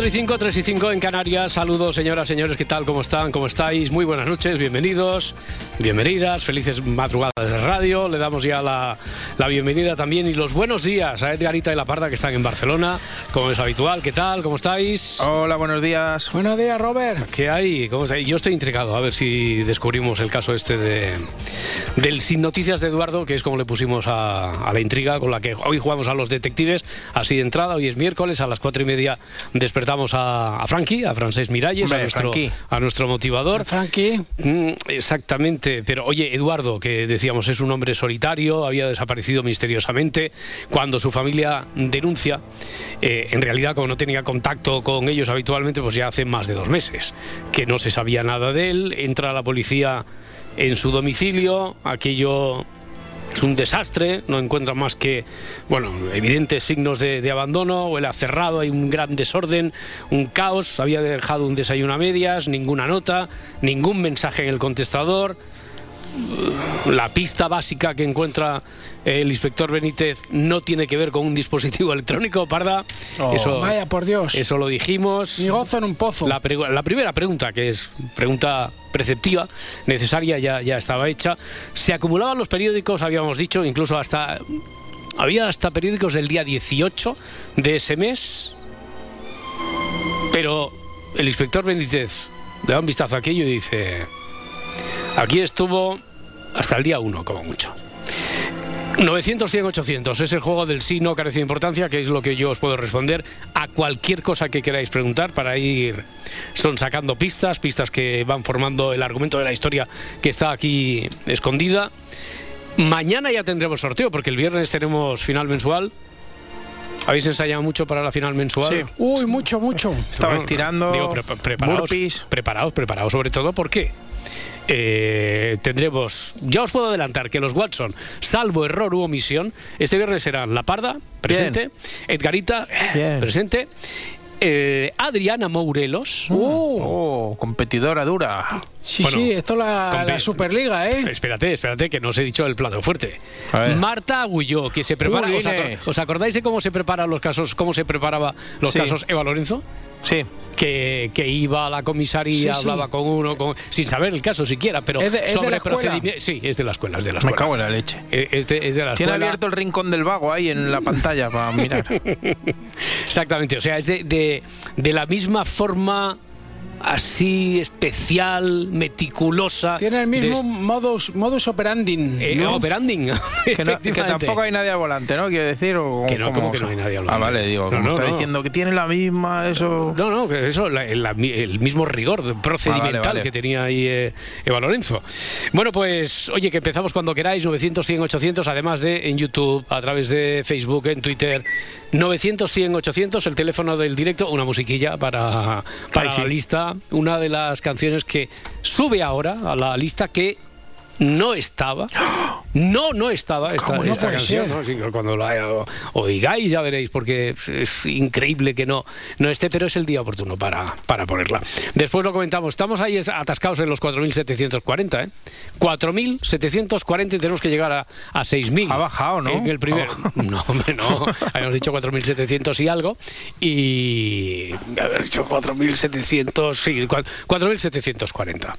4 y 5, 3 y 5 en Canarias. Saludos, señoras, señores, ¿qué tal? ¿Cómo están? ¿Cómo estáis? Muy buenas noches, bienvenidos, bienvenidas, felices madrugadas de radio. Le damos ya la, la bienvenida también y los buenos días a Edgarita y La Parda que están en Barcelona, como es habitual. ¿Qué tal? ¿Cómo estáis? Hola, buenos días. Buenos días, Robert. ¿Qué hay? ¿Cómo estáis? Yo estoy intrigado a ver si descubrimos el caso este de, del Sin Noticias de Eduardo, que es como le pusimos a, a la intriga con la que hoy jugamos a los detectives, así de entrada. Hoy es miércoles, a las cuatro y media despertamos a, a Frankie, a Francés Miralles, a Hombre, nuestro, Frankie. a nuestro motivador. Frankie. Mm, Exactamente, pero oye, Eduardo, que decíamos es un hombre solitario, había desaparecido misteriosamente. Cuando su familia denuncia, eh, en realidad, como no tenía contacto con ellos habitualmente, pues ya hace más de dos meses que no se sabía nada de él. Entra la policía en su domicilio, aquello es un desastre, no encuentran más que, bueno, evidentes signos de, abandono, huele a cerrado, hay un gran desorden, un caos, había dejado un desayuno a medias, ninguna nota, ningún mensaje en el contestador, la pista básica que encuentra el inspector Benítez no tiene que ver con un dispositivo electrónico, Parda, Oh. eso, Vaya, por Dios. eso lo dijimos. Ni gozo en un pozo. La primera pregunta, que es pregunta preceptiva, necesaria, ya, ya estaba hecha. Se acumulaban los periódicos, habíamos dicho, incluso hasta. Había hasta periódicos del día 18 de ese mes. Pero el inspector Benítez le da un vistazo a aquello y dice: Aquí estuvo hasta el día 1, como mucho. 900, 100, 800 es el juego del sí, no carece de importancia, que es lo que yo os puedo responder a cualquier cosa que queráis preguntar para ir son sacando pistas, pistas que van formando el argumento de la historia que está aquí escondida. Mañana ya tendremos sorteo, porque el viernes tenemos final mensual. ¿Habéis ensayado mucho para la final mensual? Sí. Uy, mucho, mucho. Estaba estirando. Digo, pre- preparaos, burpees. preparaos, preparaos, sobre todo porque eh, tendremos, ya os puedo adelantar que los Watson, salvo error u omisión, este viernes serán La Parda, presente, Edgarita, Bien. presente, eh, Adriana Mourelos, Uh, Oh, competidora dura. Sí, bueno, sí, esto es la, Superliga, ¿eh? Espérate, espérate, que no os he dicho el plato fuerte. Marta Agulló, que se prepara. ¿os, Jolines. acor- os acordáis de cómo se preparan los casos, cómo se preparaba los Sí. casos Eva Lorenzo? Sí. que, que iba a la comisaría, Sí, sí. hablaba con uno, con- sin saber el caso siquiera, pero ¿Es de- es sobre la escuela? procedimientos. Sí, es de la escuela, es de la Me escuela. cago en la leche. Eh, Es de, es de la Tiene abierto el rincón del vago ahí en la pantalla para mirar. Exactamente, o sea, es de, de- de la misma forma así especial, meticulosa. Tiene el mismo modus, modus operandi. eh, ¿no? operanding. Que, no- que tampoco hay nadie al volante, ¿no? Quiero decir. O, Que no. ¿cómo que no hay nadie al Ah, volante? vale, digo, No, como no, está no. diciendo que tiene la misma, eso. No, no, que eso, la- la- el mismo rigor procedimental Ah, vale, vale. que tenía ahí eh, Eva Lorenzo. Bueno, pues, oye, que empezamos cuando queráis, 900, 100, 800, además de en YouTube, a través de Facebook, en Twitter. 900, 100, 800, el teléfono del directo, una musiquilla para, para Sí, sí. la lista, una de las canciones que sube ahora a la lista que no estaba. No, no estaba esta, ¿Cómo no esta canción. ¿no? Sí, cuando la oigáis ya veréis, porque es, increíble que no, no esté, pero es el día oportuno para, para ponerla. Después lo comentamos, estamos ahí atascados en los 4.740, ¿eh? 4.740 y tenemos que llegar a, a 6.000. Ha bajado, ¿no? En el primer... Ha No, hombre, no. Habíamos dicho 4.700 y algo. Y... Haber dicho 4.700... Sí, cua- 4.740.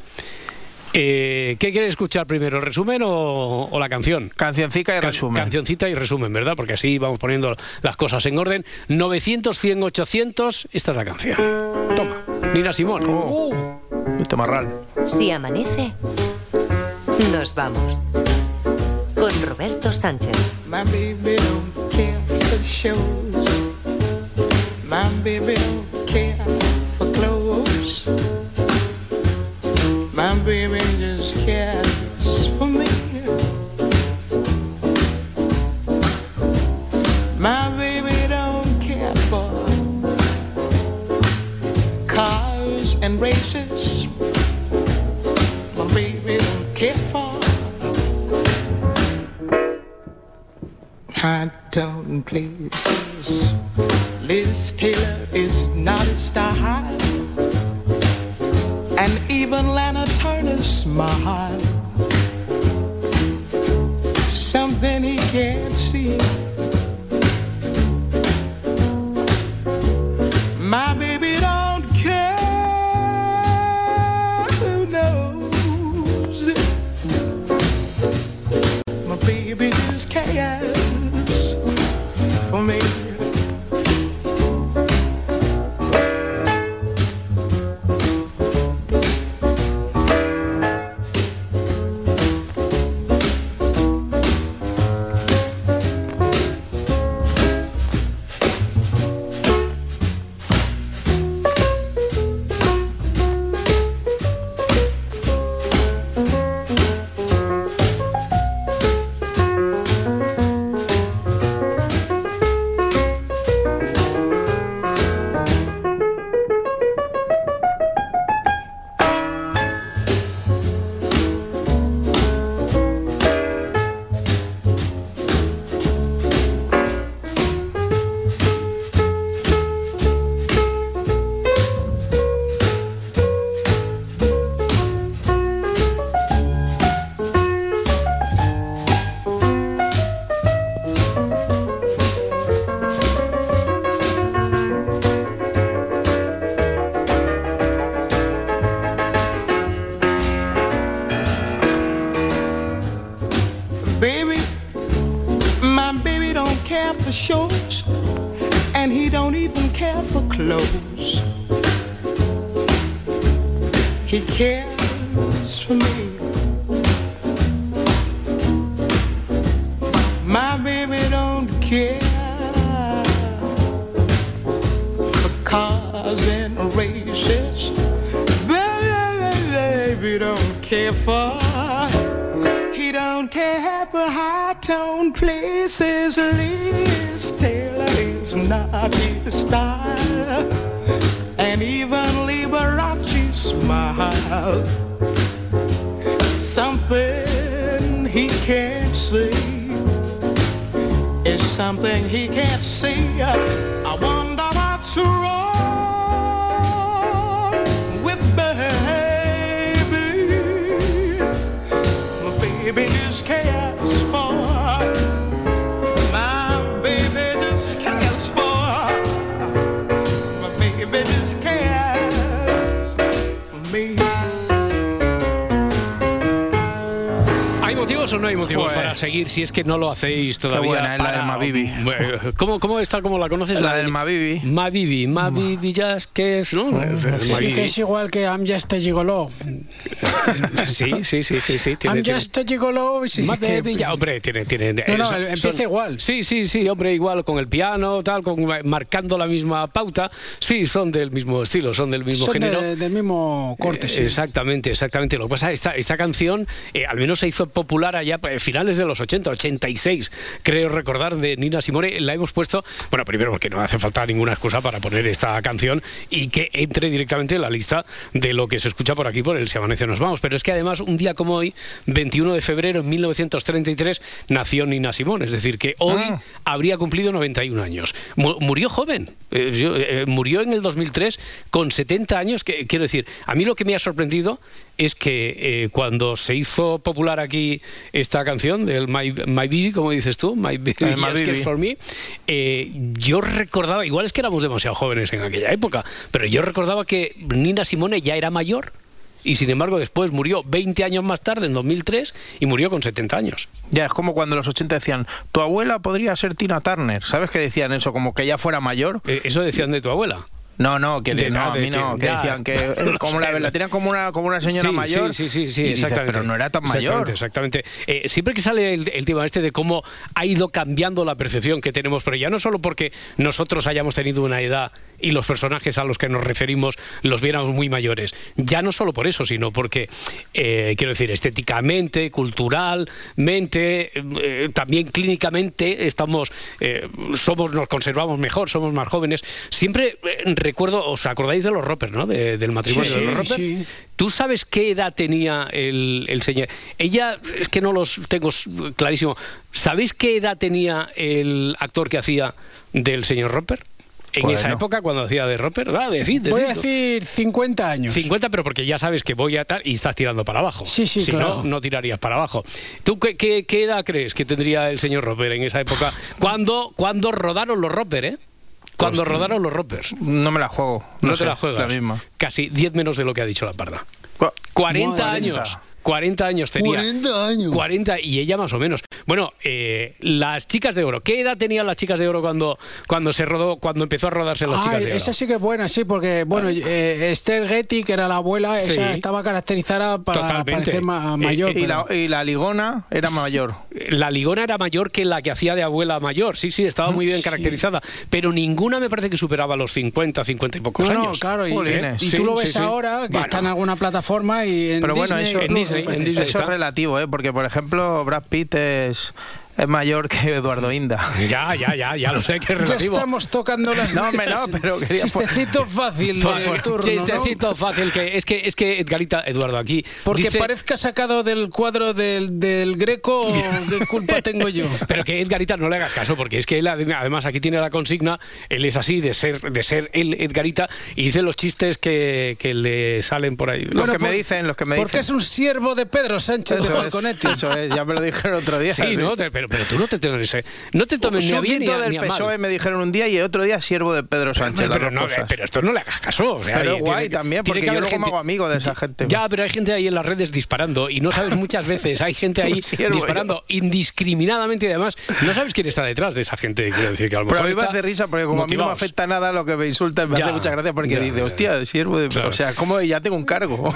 Eh, ¿Qué quieres escuchar primero, el resumen o, o la canción? Cancioncica y Can- resumen. Cancioncita y resumen, ¿verdad? Porque así vamos poniendo las cosas en orden. 900, 100, 800. Esta es la canción. Toma, Nina Simón. Oh. Uh, Tomarral. Si amanece, nos vamos con Roberto Sánchez. My baby don't care for shows. My baby don't care for clothes. baby just cares for me. My baby don't care for cars and races. My baby don't care for. I don't. Liz Taylor is not a star high. Turner smile. Si es que no lo hacéis todavía? buena es la para- del Mabibi. Bueno, ¿Cómo, ¿Cómo está? ¿Cómo la conoces? La del Mabibi. Mabibi. Mabibi Jazz, ¿qué es? ¿no? Es el Sí, que es igual que I'm just a gigolo. Sí, sí, sí, sí, sí. tiene- I'm tiene- just a gigolo. sí, Más que- baby, ya, hombre, tiene, tiene. No, no, son- empieza son- igual. Sí, sí, sí, hombre, igual con el piano, tal, con, marcando la misma pauta. Sí, son del mismo estilo, son del mismo Son género. de- del mismo corte, Eh, sí. Exactamente, exactamente. Lo que pasa, esta, esta canción eh, al menos se hizo popular allá a finales de los 80, 86, creo recordar, de Nina Simone. La hemos puesto, bueno, primero porque no hace falta ninguna excusa para poner esta canción y que entre directamente en la lista de lo que se escucha por aquí por el Se Amanece Nos Vamos. Pero es que además, un día como hoy, 21 de febrero de 1933, nació Nina Simone. Es decir, que hoy Ah. habría cumplido 91 años. Mu- murió joven. Eh, eh, murió en el 2003 con 70 años. Que, quiero decir, a mí lo que me ha sorprendido es que eh, cuando se hizo popular aquí esta canción del My, My Baby, como dices tú, My Baby My Baby. for Me, eh, yo recordaba, igual es que éramos demasiado jóvenes en aquella época, pero yo recordaba que Nina Simone ya era mayor. Y sin embargo, después murió 20 años más tarde, en 2003, y murió con 70 años. Ya, es como cuando en los 80 decían, tu abuela podría ser Tina Turner. ¿Sabes que decían eso? Como que ya fuera mayor. Eh, eso decían de tu abuela. No, no, que De no, a mí no, que- ya. decían que No como la, sé. la tenían como una, como una señora Sí, mayor. Sí, sí, sí, sí, y dices, exactamente. pero no era tan Exactamente, mayor. Exactamente. Eh, siempre que sale el, el tema este de cómo ha ido cambiando la percepción que tenemos, pero ya no solo porque nosotros hayamos tenido una edad y los personajes a los que nos referimos los viéramos muy mayores, ya no solo por eso, sino porque, eh, quiero decir, estéticamente, culturalmente, eh, también clínicamente estamos, eh, somos, nos conservamos mejor, somos más jóvenes. Siempre recuerdo, ¿os acordáis de los Roper, no? De- del matrimonio Sí, de los Roper. sí. ¿Tú sabes qué edad tenía el, el señor? Ella, es que no los tengo clarísimo. ¿Sabéis qué edad tenía el actor que hacía del señor Roper? En esa época, cuando hacía de Roper, ah, decid, Voy a decir 50 años. 50, pero porque ya sabes que voy a tal y estás tirando para abajo. Sí, sí, si claro. no, no tirarías para abajo. ¿Tú qué, qué- qué edad crees que tendría el señor Roper en esa época? Cuando, cuando rodaron los Roper, ¿eh? Cuando rodaron los Ropers. No me la juego. No, te sé, la juegas. La misma. Casi 10 menos de lo que ha dicho la parda. Cu- 40 Madre años. 40 años tenía. 40 años. 40 y ella más o menos. Bueno, eh, las chicas de oro. ¿Qué edad tenían las chicas de oro cuando, cuando se rodó, cuando empezó a rodarse las chicas de oro? esa sí que es buena, sí, porque bueno, eh, Esther Getty, que era la abuela, Sí. esa estaba caracterizada para Totalmente. parecer ma- Eh, mayor. eh, Y pero- la, y la ligona era mayor. La ligona era mayor que la que hacía de abuela mayor. Sí, sí, estaba muy bien Sí. caracterizada. Pero ninguna me parece que superaba los 50, 50 y pocos no, no, años. claro, y, Sí, tú lo ves sí. ahora, que Bueno. está en alguna plataforma y en Pero bueno, eso- En Disney, en Disney Eso está. es relativo, ¿eh? Porque, por ejemplo, Brad Pitt es, es mayor que Eduardo Inda. Ya, ya, ya, ya lo sé que es Ya relativo. estamos tocando las No, hombre, no, pero quería Chistecito fácil de por- turno, ¿no? chistecito fácil que es que es que Edgarita Eduardo aquí Porque dice- parezca sacado del cuadro del, del Greco, ¿qué culpa tengo yo? pero que Edgarita no le hagas caso porque es que él ade- además aquí tiene la consigna él es así de ser de ser él Edgarita y dice los chistes que, que le salen por ahí Los Bueno, que me dicen, los que me Porque dicen. es un siervo de Pedro Sánchez de es, Falconetti. eso es, ya me lo dijeron otro día. sí, ¿no? Te- Pero, pero tú no te tomes no te tomes ni a bien ni Súbdito a, del ni a mal. PSOE me dijeron un día y el otro día siervo de Pedro Sánchez. Pero, no, pero esto no le hagas caso. o sea, Pero guay tiene también, porque que yo luego me hago amigo de esa gente. Ya, pero hay gente ahí en las redes disparando y no sabes muchas veces, hay gente ahí siervo, disparando indiscriminadamente y además no sabes quién está detrás de esa gente. Quiero decir que a lo Pero a mejor mí me hace risa porque como a mí no me afecta nada lo que me insulta, me Ya, hace mucha gracia porque ya, dice, hostia, siervo de... Claro. O sea, como ya tengo un cargo.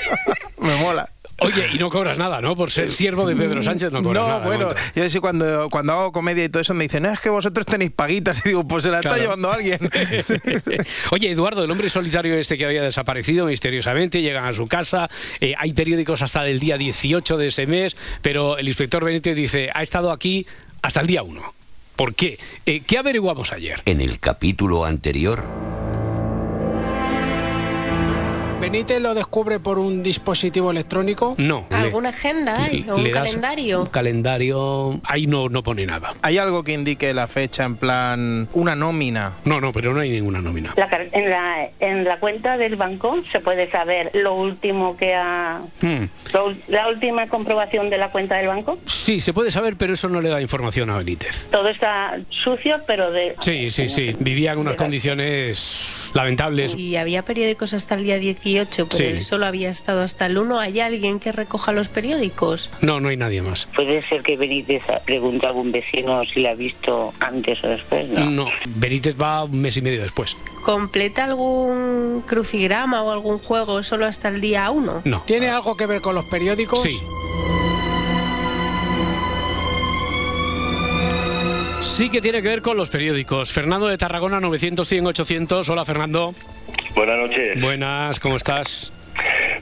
me mola. Oye, y no cobras nada, ¿no? Por ser siervo de Pedro Sánchez no cobras No, nada. de bueno, yo sí cuando, cuando hago comedia y todo eso me dicen, no, es que vosotros tenéis paguitas. Y digo, pues se la Claro. está llevando alguien. Oye, Eduardo, el hombre solitario este que había desaparecido misteriosamente, llegan a su casa, eh, hay periódicos hasta el día 18 de ese mes, pero el inspector Benítez dice, ha estado aquí hasta el día 1. ¿Por qué? Eh, ¿Qué averiguamos ayer? En el capítulo anterior, Benítez lo descubre por un dispositivo electrónico. No. le- ¿Alguna agenda hay? ¿O un calendario? Un calendario. Ahí no, no pone nada. ¿Hay algo que indique la fecha en plan una nómina? No, no, pero no hay ninguna nómina. La en, la, en la cuenta del banco se puede saber lo último que ha... Hmm. lo la última comprobación de la cuenta del banco. Sí, se puede saber, pero eso no le da información a Benítez. Todo está sucio, pero de... Sí, sí, sí. Vivía en unas condiciones lamentables. Y había periódicos hasta el día 18, pero Sí. él solo había estado hasta el 1. ¿Hay alguien que recoja los periódicos? No, no hay nadie más. Puede ser que Benítez pregunte a algún vecino si la ha visto antes o después, ¿no? No, Benítez va un mes y medio después. ¿Completa algún crucigrama o algún juego solo hasta el día 1? No. ¿Tiene algo que ver con los periódicos? Sí. Sí que tiene que ver con los periódicos. Fernando de Tarragona, 900, 100, 800. Hola, Fernando. Buenas noches. Buenas, ¿cómo estás?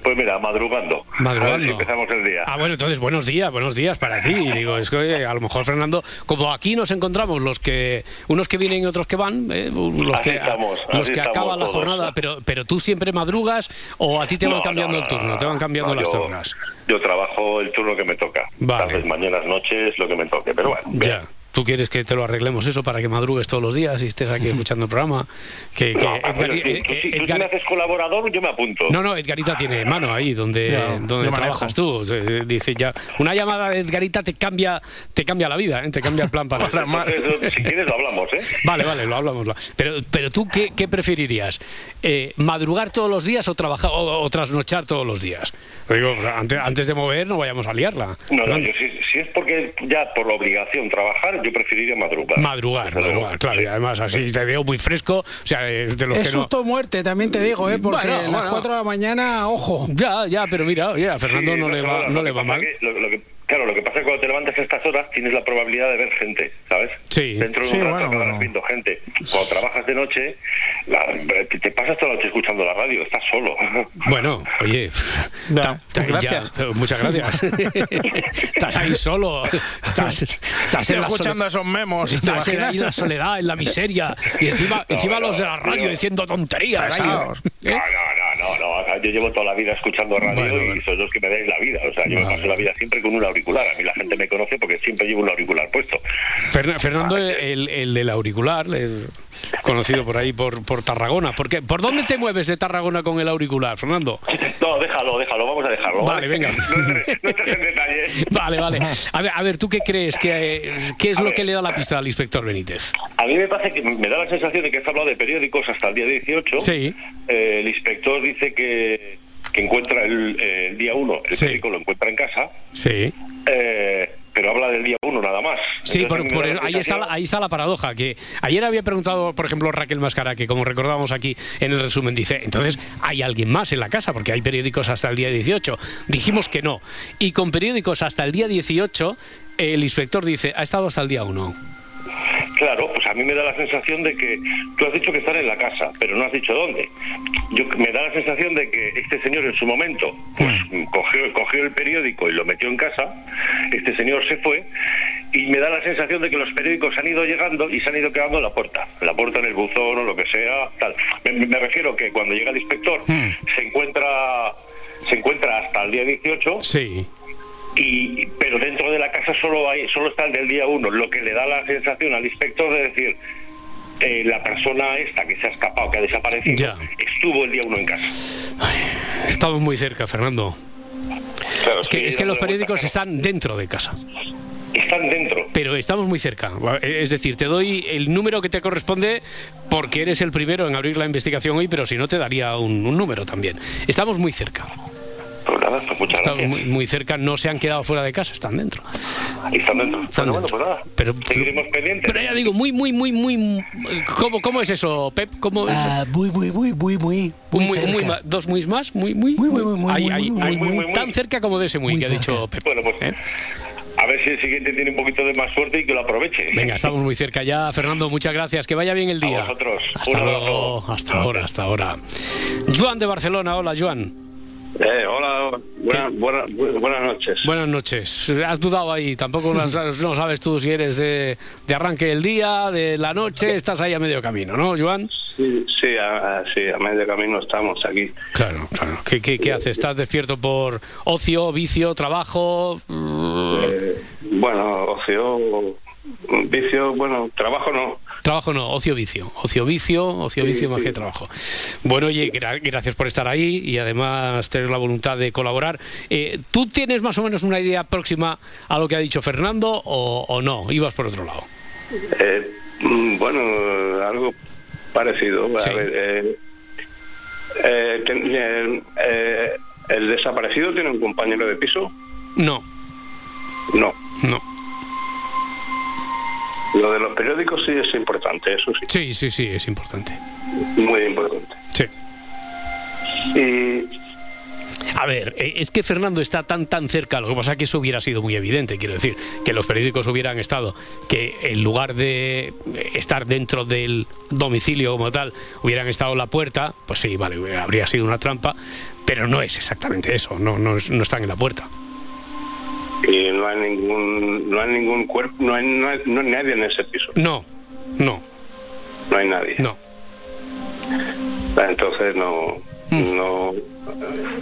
Pues mira, madrugando. Madrugando. A ver si empezamos el día. Ah, bueno, entonces buenos días, buenos días para ti. Digo, es que a lo mejor Fernando, como aquí nos encontramos los que unos que vienen y otros que van, eh, los Así que estamos, los que acaban la todos. jornada, pero pero tú siempre madrugas o a ti te van No, cambiando no, el no, turno, no, te van cambiando las yo- turnas. Yo trabajo el turno que me toca. Vale. Tardes, mañanas, noches, lo que me toque. Pero bueno, bien. ¿Tú quieres que te lo arreglemos eso para que madrugues todos los días y estés aquí escuchando el programa? Que, que No, Edgar- bueno, tú, eh, tú- eh, si tú Edgar- me haces colaborador, yo me apunto. No, no, Edgarita tiene mano ahí donde, Ya, donde trabajas tú. Eh, Dice ya, una llamada de Edgarita te cambia, te cambia la vida, ¿eh? te cambia el plan para. Eso, si quieres lo hablamos, ¿eh? Vale, vale, lo hablamos. Pero, pero tú, ¿qué, qué preferirías? Eh, ¿Madrugar todos los días o trabajar o, o trasnochar todos los días? Digo, antes, antes de mover no vayamos a liarla. No, no, yo, si, si es porque ya por la obligación trabajar, yo preferiría madrugar. Madrugar, madrugar, claro. Y además así te veo muy fresco. O sea, de los Es que no. susto o muerte, también te digo, ¿eh? porque Bueno, a las bueno. 4 de la mañana, ojo. Ya, ya, pero mira, oye, a Fernando Sí, no, le no, va, no, no le va mal. que- lo, lo que, Claro, lo que pasa es que cuando te levantas a estas horas tienes la probabilidad de ver gente, ¿sabes? Sí. Dentro de un Sí, rato bueno, acabarás viendo gente. Cuando trabajas de noche, la- te, pasas toda la noche escuchando la radio, estás solo. Bueno, oye, Ya, ta- ta- gracias. ya, muchas gracias. estás ahí solo, estás, estás en la escuchando sole- esos memos. ¿te Estás en, ahí la soledad, en la miseria, y encima, encima los de la radio diciendo tonterías. ¿Eh? No, no, no, no, no. Yo llevo toda la vida escuchando radio Bueno, bueno. y sois los que me dais la vida. O sea, yo me paso la vida siempre con un auricular. A mí la gente me conoce porque siempre llevo un auricular puesto. Ferna- Fernando, el, el del auricular, el- conocido por ahí por, por Tarragona. ¿Por, qué? ¿Por dónde te mueves de Tarragona con el auricular, Fernando? No, déjalo, déjalo, vamos a dejarlo. Vale, venga. No entres, no entres en detalle. Vale, vale. A ver, a ver ¿tú qué crees? que ¿Qué es A lo ver. que le da la pista al inspector Benítez? A mí me parece que me da la sensación de que has hablado de periódicos hasta el día 18. Sí. Eh, el inspector dice que, que encuentra el, eh, el día 1, el Sí. periódico lo encuentra en casa, Sí. eh, pero habla del día 1 nada más. Sí, Entonces, por- eso- ahí, está ahí está la paradoja, que ayer había preguntado, por ejemplo, Raquel Mascara, que como recordábamos aquí en el resumen, dice, entonces, ¿hay alguien más en la casa? Porque hay periódicos hasta el día 18. Dijimos que no. Y con periódicos hasta el día 18, el inspector dice, ha estado hasta el día 1. Claro, pues a mí me da la sensación de que tú has dicho que están en la casa, pero no has dicho dónde. Yo me da la sensación de que este señor en su momento pues Hmm. cogió, cogió el periódico y lo metió en casa. Este señor se fue y me da la sensación de que los periódicos han ido llegando y se han ido quedando en la puerta, la puerta en el buzón o lo que sea, tal. Me, me refiero que cuando llega el inspector Hmm. se encuentra se encuentra hasta el día 18 Sí. Y pero dentro de la casa solo hay solo está el del día uno lo que le da la sensación al inspector de decir eh, la persona esta que se ha escapado que ha desaparecido Ya. estuvo el día uno en casa Estamos muy cerca, Fernando. Claro, Es que, es que los periódicos están dentro de casa. están dentro Pero estamos muy cerca. Es decir, te doy el número que te corresponde porque eres el primero en abrir la investigación hoy, pero si no te daría un, un número también. Estamos muy cerca. Pues nada pues muchas Estamos gracias muy, muy cerca, no se han quedado fuera de casa, están dentro. están dentro Están bueno, dentro. bueno, pues nada Pero- seguiremos pendientes Pero ya digo, muy, muy, muy, muy... ¿Cómo, cómo es eso, Pep? ¿Cómo es? Ah, muy, muy, muy, muy, muy, muy, muy- dos muy más, muy, muy, Muy, muy, muy, muy, Ahí, muy, ahí, muy, ahí, muy, muy, muy. tan cerca como de ese muy, Muy que ha dicho. Pep. bueno pues ¿Eh? a ver si el siguiente tiene un poquito de más suerte y que lo aproveche Venga, estamos muy cerca ya. Fernando, muchas gracias. Que vaya bien el día. vosotros. Hasta luego. Hasta ahora, hasta ahora. Joan de Barcelona. Hola, Joan. Eh, hola, buena- buena- bu- buenas noches. Buenas noches. Has dudado ahí. Tampoco no sabes tú si eres de, de arranque del día, de la noche. Estás ahí a medio camino, ¿no, Joan? Sí, sí, a, sí, a medio camino estamos aquí. Claro, claro. ¿Qué, qué, qué haces? ¿Estás despierto por ocio, vicio, trabajo? Eh, bueno, ocio, vicio, bueno, trabajo no. Trabajo no, ocio vicio. Ocio vicio, ocio vicio más que trabajo. Bueno, oye, gra- gracias por estar ahí y además tener la voluntad de colaborar. Eh, ¿Tú tienes más o menos una idea próxima a lo que ha dicho Fernando o, o no? Ibas por otro lado. Eh, mm, bueno, algo parecido. A Sí. ver, eh, eh, ten- eh, eh, ¿El desaparecido tiene un compañero de piso? No, No. no. Lo de los periódicos sí es importante, eso sí, Sí, sí, sí, es importante. muy importante. Sí. Y A ver, eh, es que Fernando está tan tan cerca, lo que pasa es que eso hubiera sido muy evidente, quiero decir, que los periódicos hubieran estado, que en lugar de estar dentro del domicilio como tal, hubieran estado en la puerta, pues sí, vale, hubiera- habría sido una trampa, pero no es exactamente eso, no, no están en la puerta. Y no hay ningún no hay ningún cuerpo no hay, no hay, no hay nadie en ese piso No, no, no hay nadie no. entonces no Mm. no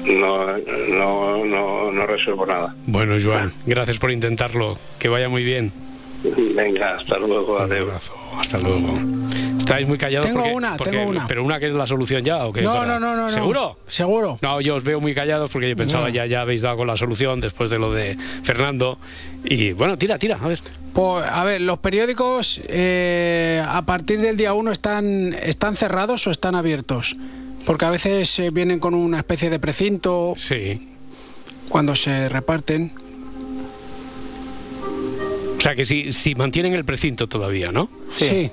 no no no no resuelvo nada Bueno, Joan, gracias por intentarlo, que vaya muy bien. venga hasta luego Un adiós abrazo, hasta luego. Estáis muy callados Tengo porque- una, porque- tengo una. pero una que es la solución ya o qué? No, Para- no, no, no. no. ¿Seguro? Seguro. No, yo os veo muy callados porque yo pensaba No. ya, ya habéis dado con la solución después de lo de Fernando. Y bueno, tira, tira, a ver. Pues, a ver, los periódicos eh, a partir del día 1 están, están cerrados o están abiertos. Porque a veces eh, vienen con una especie de precinto Sí. cuando se reparten. O sea que si, si mantienen el precinto todavía, ¿no? Sí.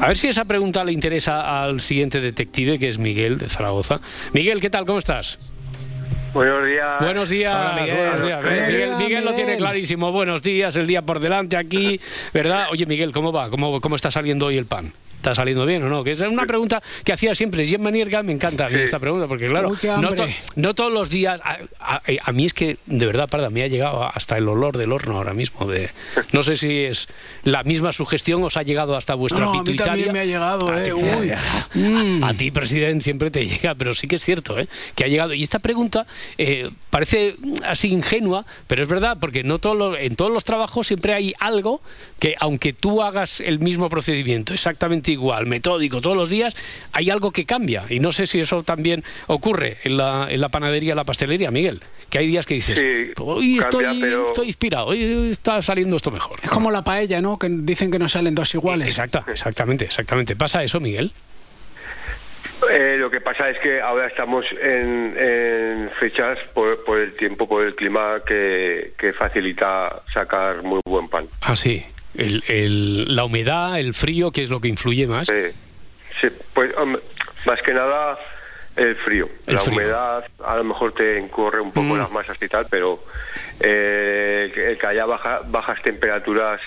A ver si esa pregunta le interesa al siguiente detective, que es Miguel de Zaragoza. Miguel, ¿qué tal? ¿Cómo estás? Buenos días. Buenos días, Hola, Miguel. buenos días. Miguel, días, Miguel lo tiene Miguel. clarísimo. Buenos días, el día por delante aquí, ¿verdad? Oye, Miguel, ¿cómo va? ¿Cómo, cómo está saliendo hoy el pan? ¿Está saliendo bien o no? Que es una pregunta que hacía siempre Gemma Nierga, me encanta esta pregunta, porque claro, Uy, no, hambre. to- no todos los días, a, a- a mí es que, de verdad, Parda, me ha llegado hasta el olor del horno ahora mismo. De, no sé si es la misma sugestión os ha llegado hasta vuestra No, a mí también me ha llegado, A eh, ti- uy. a, a ti, presidente, siempre te llega, pero sí que es cierto, ¿eh? que ha llegado. Y esta pregunta eh, parece así ingenua, pero es verdad, porque no todos los- en todos los trabajos siempre hay algo que, aunque tú hagas el mismo procedimiento, exactamente igual, metódico, todos los días, hay algo que cambia. Y no sé si eso también ocurre en la, en la panadería, la pastelería, Miguel, que hay días que dices, Sí, hoy cambia, estoy, pero- estoy inspirado, hoy está saliendo esto mejor. Es como la paella, ¿no? Que dicen que no salen dos iguales. Exacta, exactamente, exactamente. ¿Pasa eso, Miguel? Eh, lo que pasa es que ahora estamos en, en fechas por, por el tiempo, por el clima que, que facilita sacar muy buen pan. Ah, sí. El, el- la humedad, el frío, ¿qué es lo que influye más? Sí, sí, pues más que nada el frío. El la frío. humedad a lo mejor te encorre un poco Mm. las masas y tal, pero eh, el, que- haya baja- bajas temperaturas,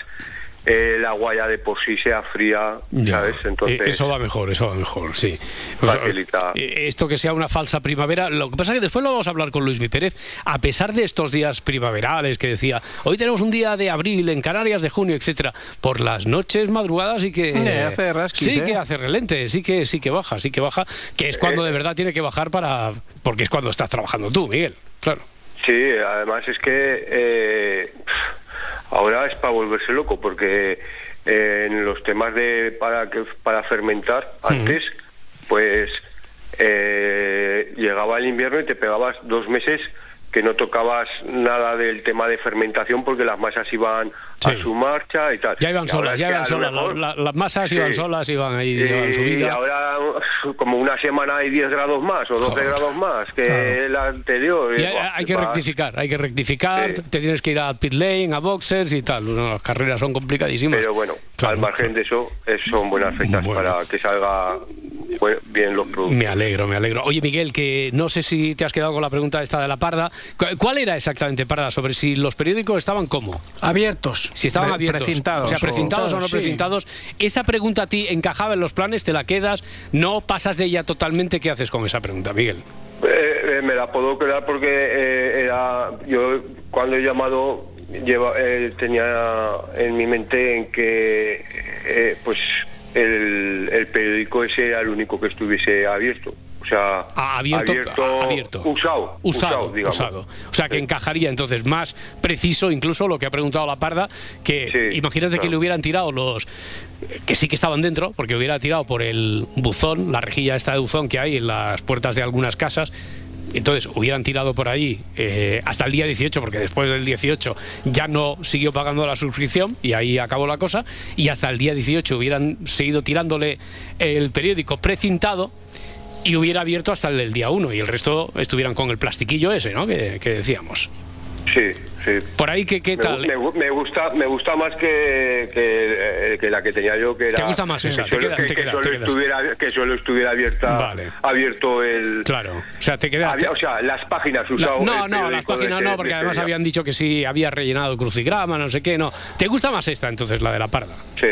el agua ya de por sí sea fría, Ya. ¿sabes? Entonces, Eh, eso va mejor, eso va mejor, sí. O sea, Facilita. eh, esto que sea una falsa primavera, lo que pasa es que después lo vamos a hablar con Luis Pérez, a pesar de estos días primaverales que decía, hoy tenemos un día de abril en Canarias, de junio, etcétera, por las noches, madrugadas sí que Eh, hace rasquis, sí ¿eh? que hace relente, sí que sí que baja, sí que baja, que es cuando de verdad tiene que bajar para porque es cuando estás trabajando tú, Miguel. Claro. Sí, además es que eh, ahora es para volverse loco, porque eh, en los temas de para que para fermentar antes, pues eh, llegaba el invierno y te pegabas dos meses que no tocabas nada del tema de fermentación porque las masas iban Sí. a su marcha y tal. Ya iban Y solas, ya iban solas, mejor- la- la- las masas iban Sí. solas, iban ahí, y, llevaban su vida. ahora como una semana hay 10 grados más o 12 Joder. grados más que Claro. la anterior. Y y, hay, que vas- rectificar, hay que rectificar, Sí. te tienes que ir a pit lane, a boxers y tal. Bueno, las carreras son complicadísimas. Pero bueno, Claro, al margen de eso, es- son buenas fechas Bueno. para que salga bien los productos. Me alegro, me alegro. Oye, Miguel, que no sé si te has quedado con la pregunta esta de la Parda. ¿Cu- ¿Cuál era exactamente, Parda, sobre si los periódicos estaban cómo? Abiertos. Si estaban abiertos. precintados o sea, precintados o no Sí. precintados. Esa pregunta a ti encajaba en los planes, te la quedas, no pasas de ella totalmente. ¿Qué haces con esa pregunta, Miguel? Eh, eh, me la puedo quedar porque eh, era yo cuando he llamado lleva, eh, tenía en mi mente en que eh, pues el, el periódico ese era el único que estuviese abierto. O sea, Ah, abierto, ah, abierto. usado, Usado, usado. O sea, que encajaría entonces más preciso incluso lo que ha preguntado la Parda, que Sí, imagínate que le hubieran tirado los que sí que estaban dentro, porque hubiera tirado por el buzón, la rejilla esta de buzón que hay en las puertas de algunas casas. Entonces hubieran tirado por ahí eh, hasta el día 18, porque después del 18 ya no siguió pagando la suscripción y ahí acabó la cosa. Y hasta el día 18 hubieran seguido tirándole el periódico precintado y hubiera abierto hasta el del día 1 y el resto estuvieran con el plastiquillo ese, ¿no? Que, que decíamos. Sí, sí. Por ahí, ¿qué, qué Me, tal? me gu- me gusta me gusta más que, que, eh, que la que tenía yo que era ¿Te gusta más esa? que Te solo, queda- que- te que queda- solo te quedas. estuviera que solo estuviera abierta Vale. abierto el Claro, o sea, te quedaste... o sea las páginas La- no, no, las páginas ese- no, porque además día. habían dicho que sí, había rellenado el crucigrama, no sé qué, no. ¿Te gusta más esta entonces, la de la parda? sí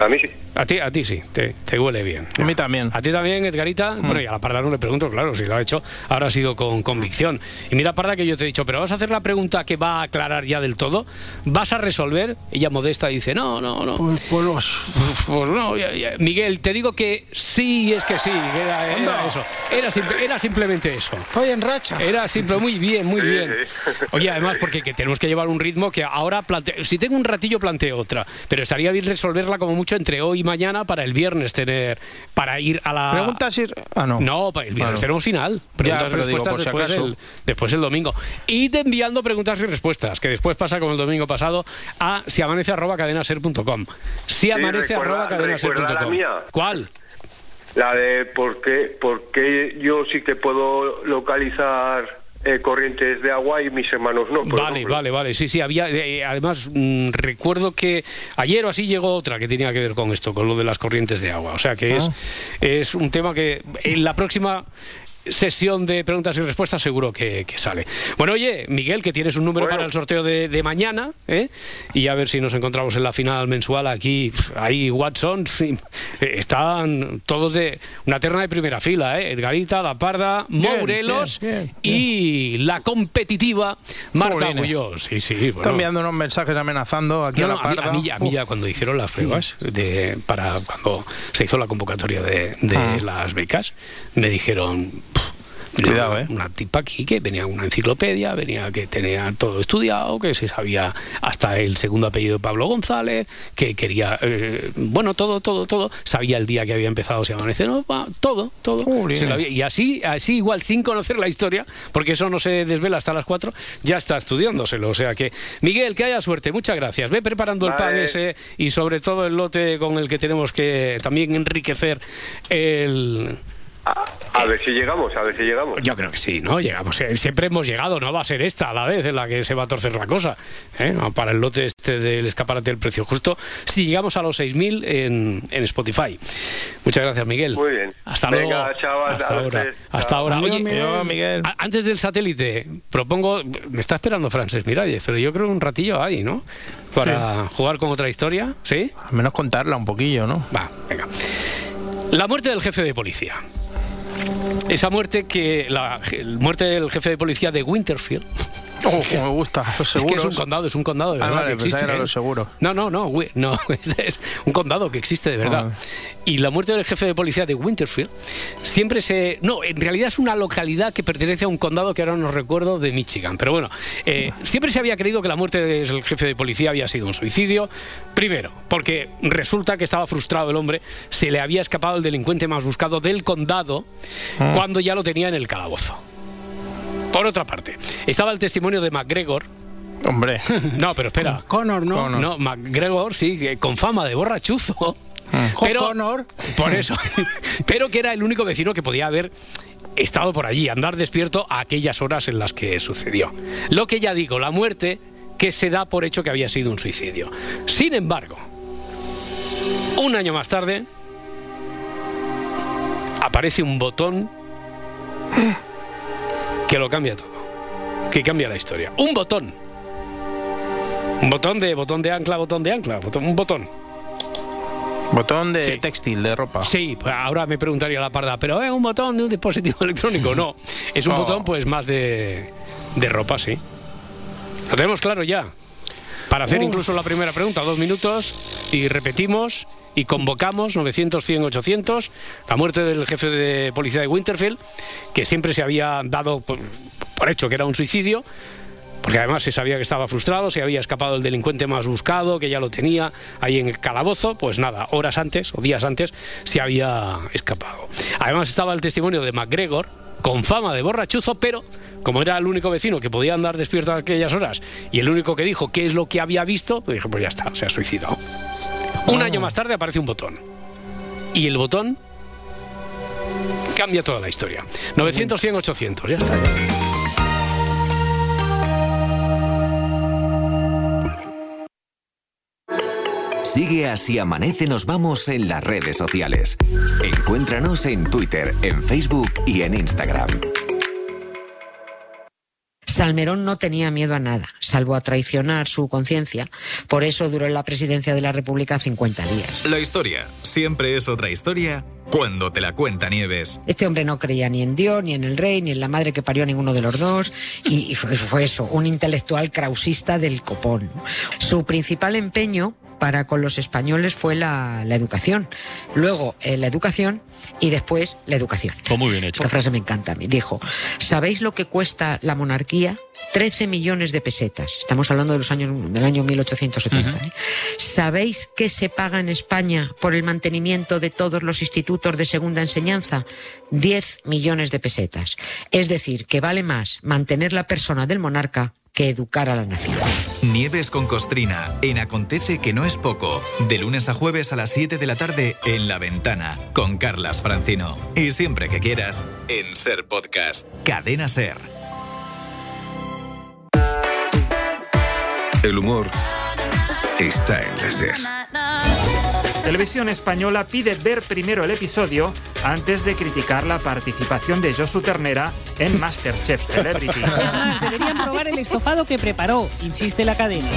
a mí sí A ti, a ti sí, te, te huele bien. A mí también. A ti también, Edgarita. Mm. Bueno, y a la Parda no le pregunto, claro, si lo ha hecho, ahora ha sido con convicción. Y mira, Parda, que yo te he dicho, pero vas a hacer la pregunta que va a aclarar ya del todo. ¿Vas a resolver? Ella modesta dice, no, no, no. Pues, pues los- Pues no, ya- ya. Miguel, te digo que sí, es que sí, era, era Anda. eso. Era, simple- era simplemente eso. Estoy en racha. Era simple, muy bien, muy Sí, bien. sí. Oye, además, porque que tenemos que llevar un ritmo que ahora planteo. Si tengo un ratillo, planteo otra. Pero estaría bien resolverla como mucho entre hoy y mañana para el viernes tener. Para ir a la. Pregunta si... Ah, no. No, para el viernes Bueno. tenemos final. Preguntas y digo, respuestas si después, el, después el domingo. Y te enviando preguntas y respuestas, que después pasa como el domingo pasado a siamanece.cadenaser.com. recuerda- recuerda la mía. ¿Cuál? la de por qué por qué yo sí que puedo localizar eh, corrientes de agua y mis hermanos no por Vale, ejemplo. vale, vale. Sí, sí, había. eh, además, mm, recuerdo que ayer o así llegó otra que tenía que ver con esto, con lo de las corrientes de agua. O sea que es, Ah. es un tema que en la próxima sesión de preguntas y respuestas seguro que, que sale. Bueno, oye, Miguel, que tienes un número Bueno. para el sorteo de, de mañana, ¿eh? y a ver si nos encontramos en la final mensual aquí. Ahí, Watson, eh, están todos de una terna de primera fila, ¿eh? Edgarita, La Parda, Bien, Mourelos bien, bien, y la competitiva Marta. Agulló. Sí, sí, bueno. Está enviando unos mensajes amenazando aquí No, a la no, a mí, a parda. mí ya, a mí ya cuando hicieron las pruebas de, para cuando se hizo la convocatoria de, de Ah. las becas, me dijeron. "Pff, Cuidado, una, ¿eh? una tipa aquí que venía una enciclopedia, venía que tenía todo estudiado, que se sabía hasta el segundo apellido de Pablo González, que quería, eh, bueno, todo, todo, todo, sabía el día que había empezado Se Amanece Nova, todo, todo. Jolines. se lo había- y así, así igual sin conocer la historia, porque eso no se desvela hasta las 4, ya está estudiándoselo. O sea que, Miguel, que haya suerte, muchas gracias. Ve preparando el pan ese y sobre todo el lote con el que tenemos que también enriquecer el... A ver si llegamos, a ver si llegamos. Yo creo que sí, ¿no? Llegamos, eh, siempre hemos llegado, no va a ser esta a la vez en la que se va a torcer la cosa. ¿eh? Para el lote este del escaparate del precio justo, si llegamos a los 6.000 en, en Spotify. Muchas gracias, Miguel. Muy bien. Hasta Venga, luego. Hasta ahora. Hasta ahora. Oye, Miguel. A- antes del satélite, propongo, me está esperando Frances Miralles, pero yo creo que un ratillo hay, ¿no? Para jugar con otra historia, ¿sí? Al menos contarla un poquillo, ¿no? Va, venga. La muerte del jefe de policía. Esa muerte que. La muerte del jefe de policía de Winterfield. Oh, me gusta, los Es que es un condado, es un condado de Ah, verdad vale, que existe. era ¿eh? No, no, no, este es un condado que existe de verdad. Ah. Y la muerte del jefe de policía de Winterfield siempre se. No, en realidad es una localidad que pertenece a un condado que ahora no recuerdo de Michigan. Pero bueno, eh, siempre se había creído que la muerte del jefe de policía había sido un suicidio. Primero, porque resulta que estaba frustrado el hombre, se le había escapado el delincuente más buscado del condado Ah. cuando ya lo tenía en el calabozo. Por otra parte, estaba el testimonio de McGregor. Hombre. No, pero espera. Connor, ¿no? Connor. No, McGregor, sí, que con fama de borrachuzo. Jo, Pero, Connor. por eso. pero que era el único vecino que podía haber estado por allí, andar despierto a aquellas horas en las que sucedió. Lo que ya digo, la muerte que se da por hecho que había sido un suicidio. Sin embargo, un año más tarde, aparece un botón que lo cambia todo. Que cambia la historia. Un botón. Un botón de botón de ancla, botón de ancla, botón- un botón. Botón de Sí. textil, de ropa. Sí, pues ahora me preguntaría la parda, pero es un botón de un dispositivo electrónico. No, es un Oh. botón pues más de, de ropa, sí. Lo tenemos claro ya. Para hacer incluso la primera pregunta, dos minutos, y repetimos y convocamos 900, 100, 800, la muerte del jefe de policía de Winterfield, que siempre se había dado por, por hecho que era un suicidio, porque además se sabía que estaba frustrado, se había escapado el delincuente más buscado, que ya lo tenía ahí en el calabozo, pues nada, horas antes o días antes se había escapado. Además estaba el testimonio de MacGregor, con fama de borrachuzo, pero como era el único vecino que podía andar despierto a aquellas horas y el único que dijo qué es lo que había visto, pues dije, pues ya está, se ha suicidado. Un año más tarde aparece un botón. Y el botón cambia toda la historia. 900, 100, 800, ya está. Sigue así amanece nos vamos en las redes sociales. Encuéntranos en Twitter, en Facebook y en Instagram. Salmerón no tenía miedo a nada, salvo a traicionar su conciencia. Por eso duró en la presidencia de la República 50 días. La historia siempre es otra historia cuando te la cuenta Nieves. Este hombre no creía ni en Dios, ni en el rey, ni en la madre que parió a ninguno de los dos. Y, y fue, fue eso, un intelectual krausista del copón. Su principal empeño para con los españoles fue la, la educación. Luego eh, la educación y después la educación. Pues muy bien hecho. Esta frase me encanta a mí. Dijo, ¿sabéis lo que cuesta la monarquía? 13 millones de pesetas. Estamos hablando de los años, del año 1870. ¿eh? ¿Sabéis qué se paga en España por el mantenimiento de todos los institutos de segunda enseñanza? 10 millones de pesetas. Es decir, que vale más mantener la persona del monarca que educar a la nación. Nieves con Costrina en Acontece que no es poco. De lunes a jueves a las 7 de la tarde en La Ventana con Carlas Francino. Y siempre que quieras en Ser Podcast. Cadena Ser. El humor está en la SER. televisión española pide ver primero el episodio antes de criticar la participación de Josu Ternera en Masterchef Celebrity. Además, deberían probar el estofado que preparó, insiste la cadena.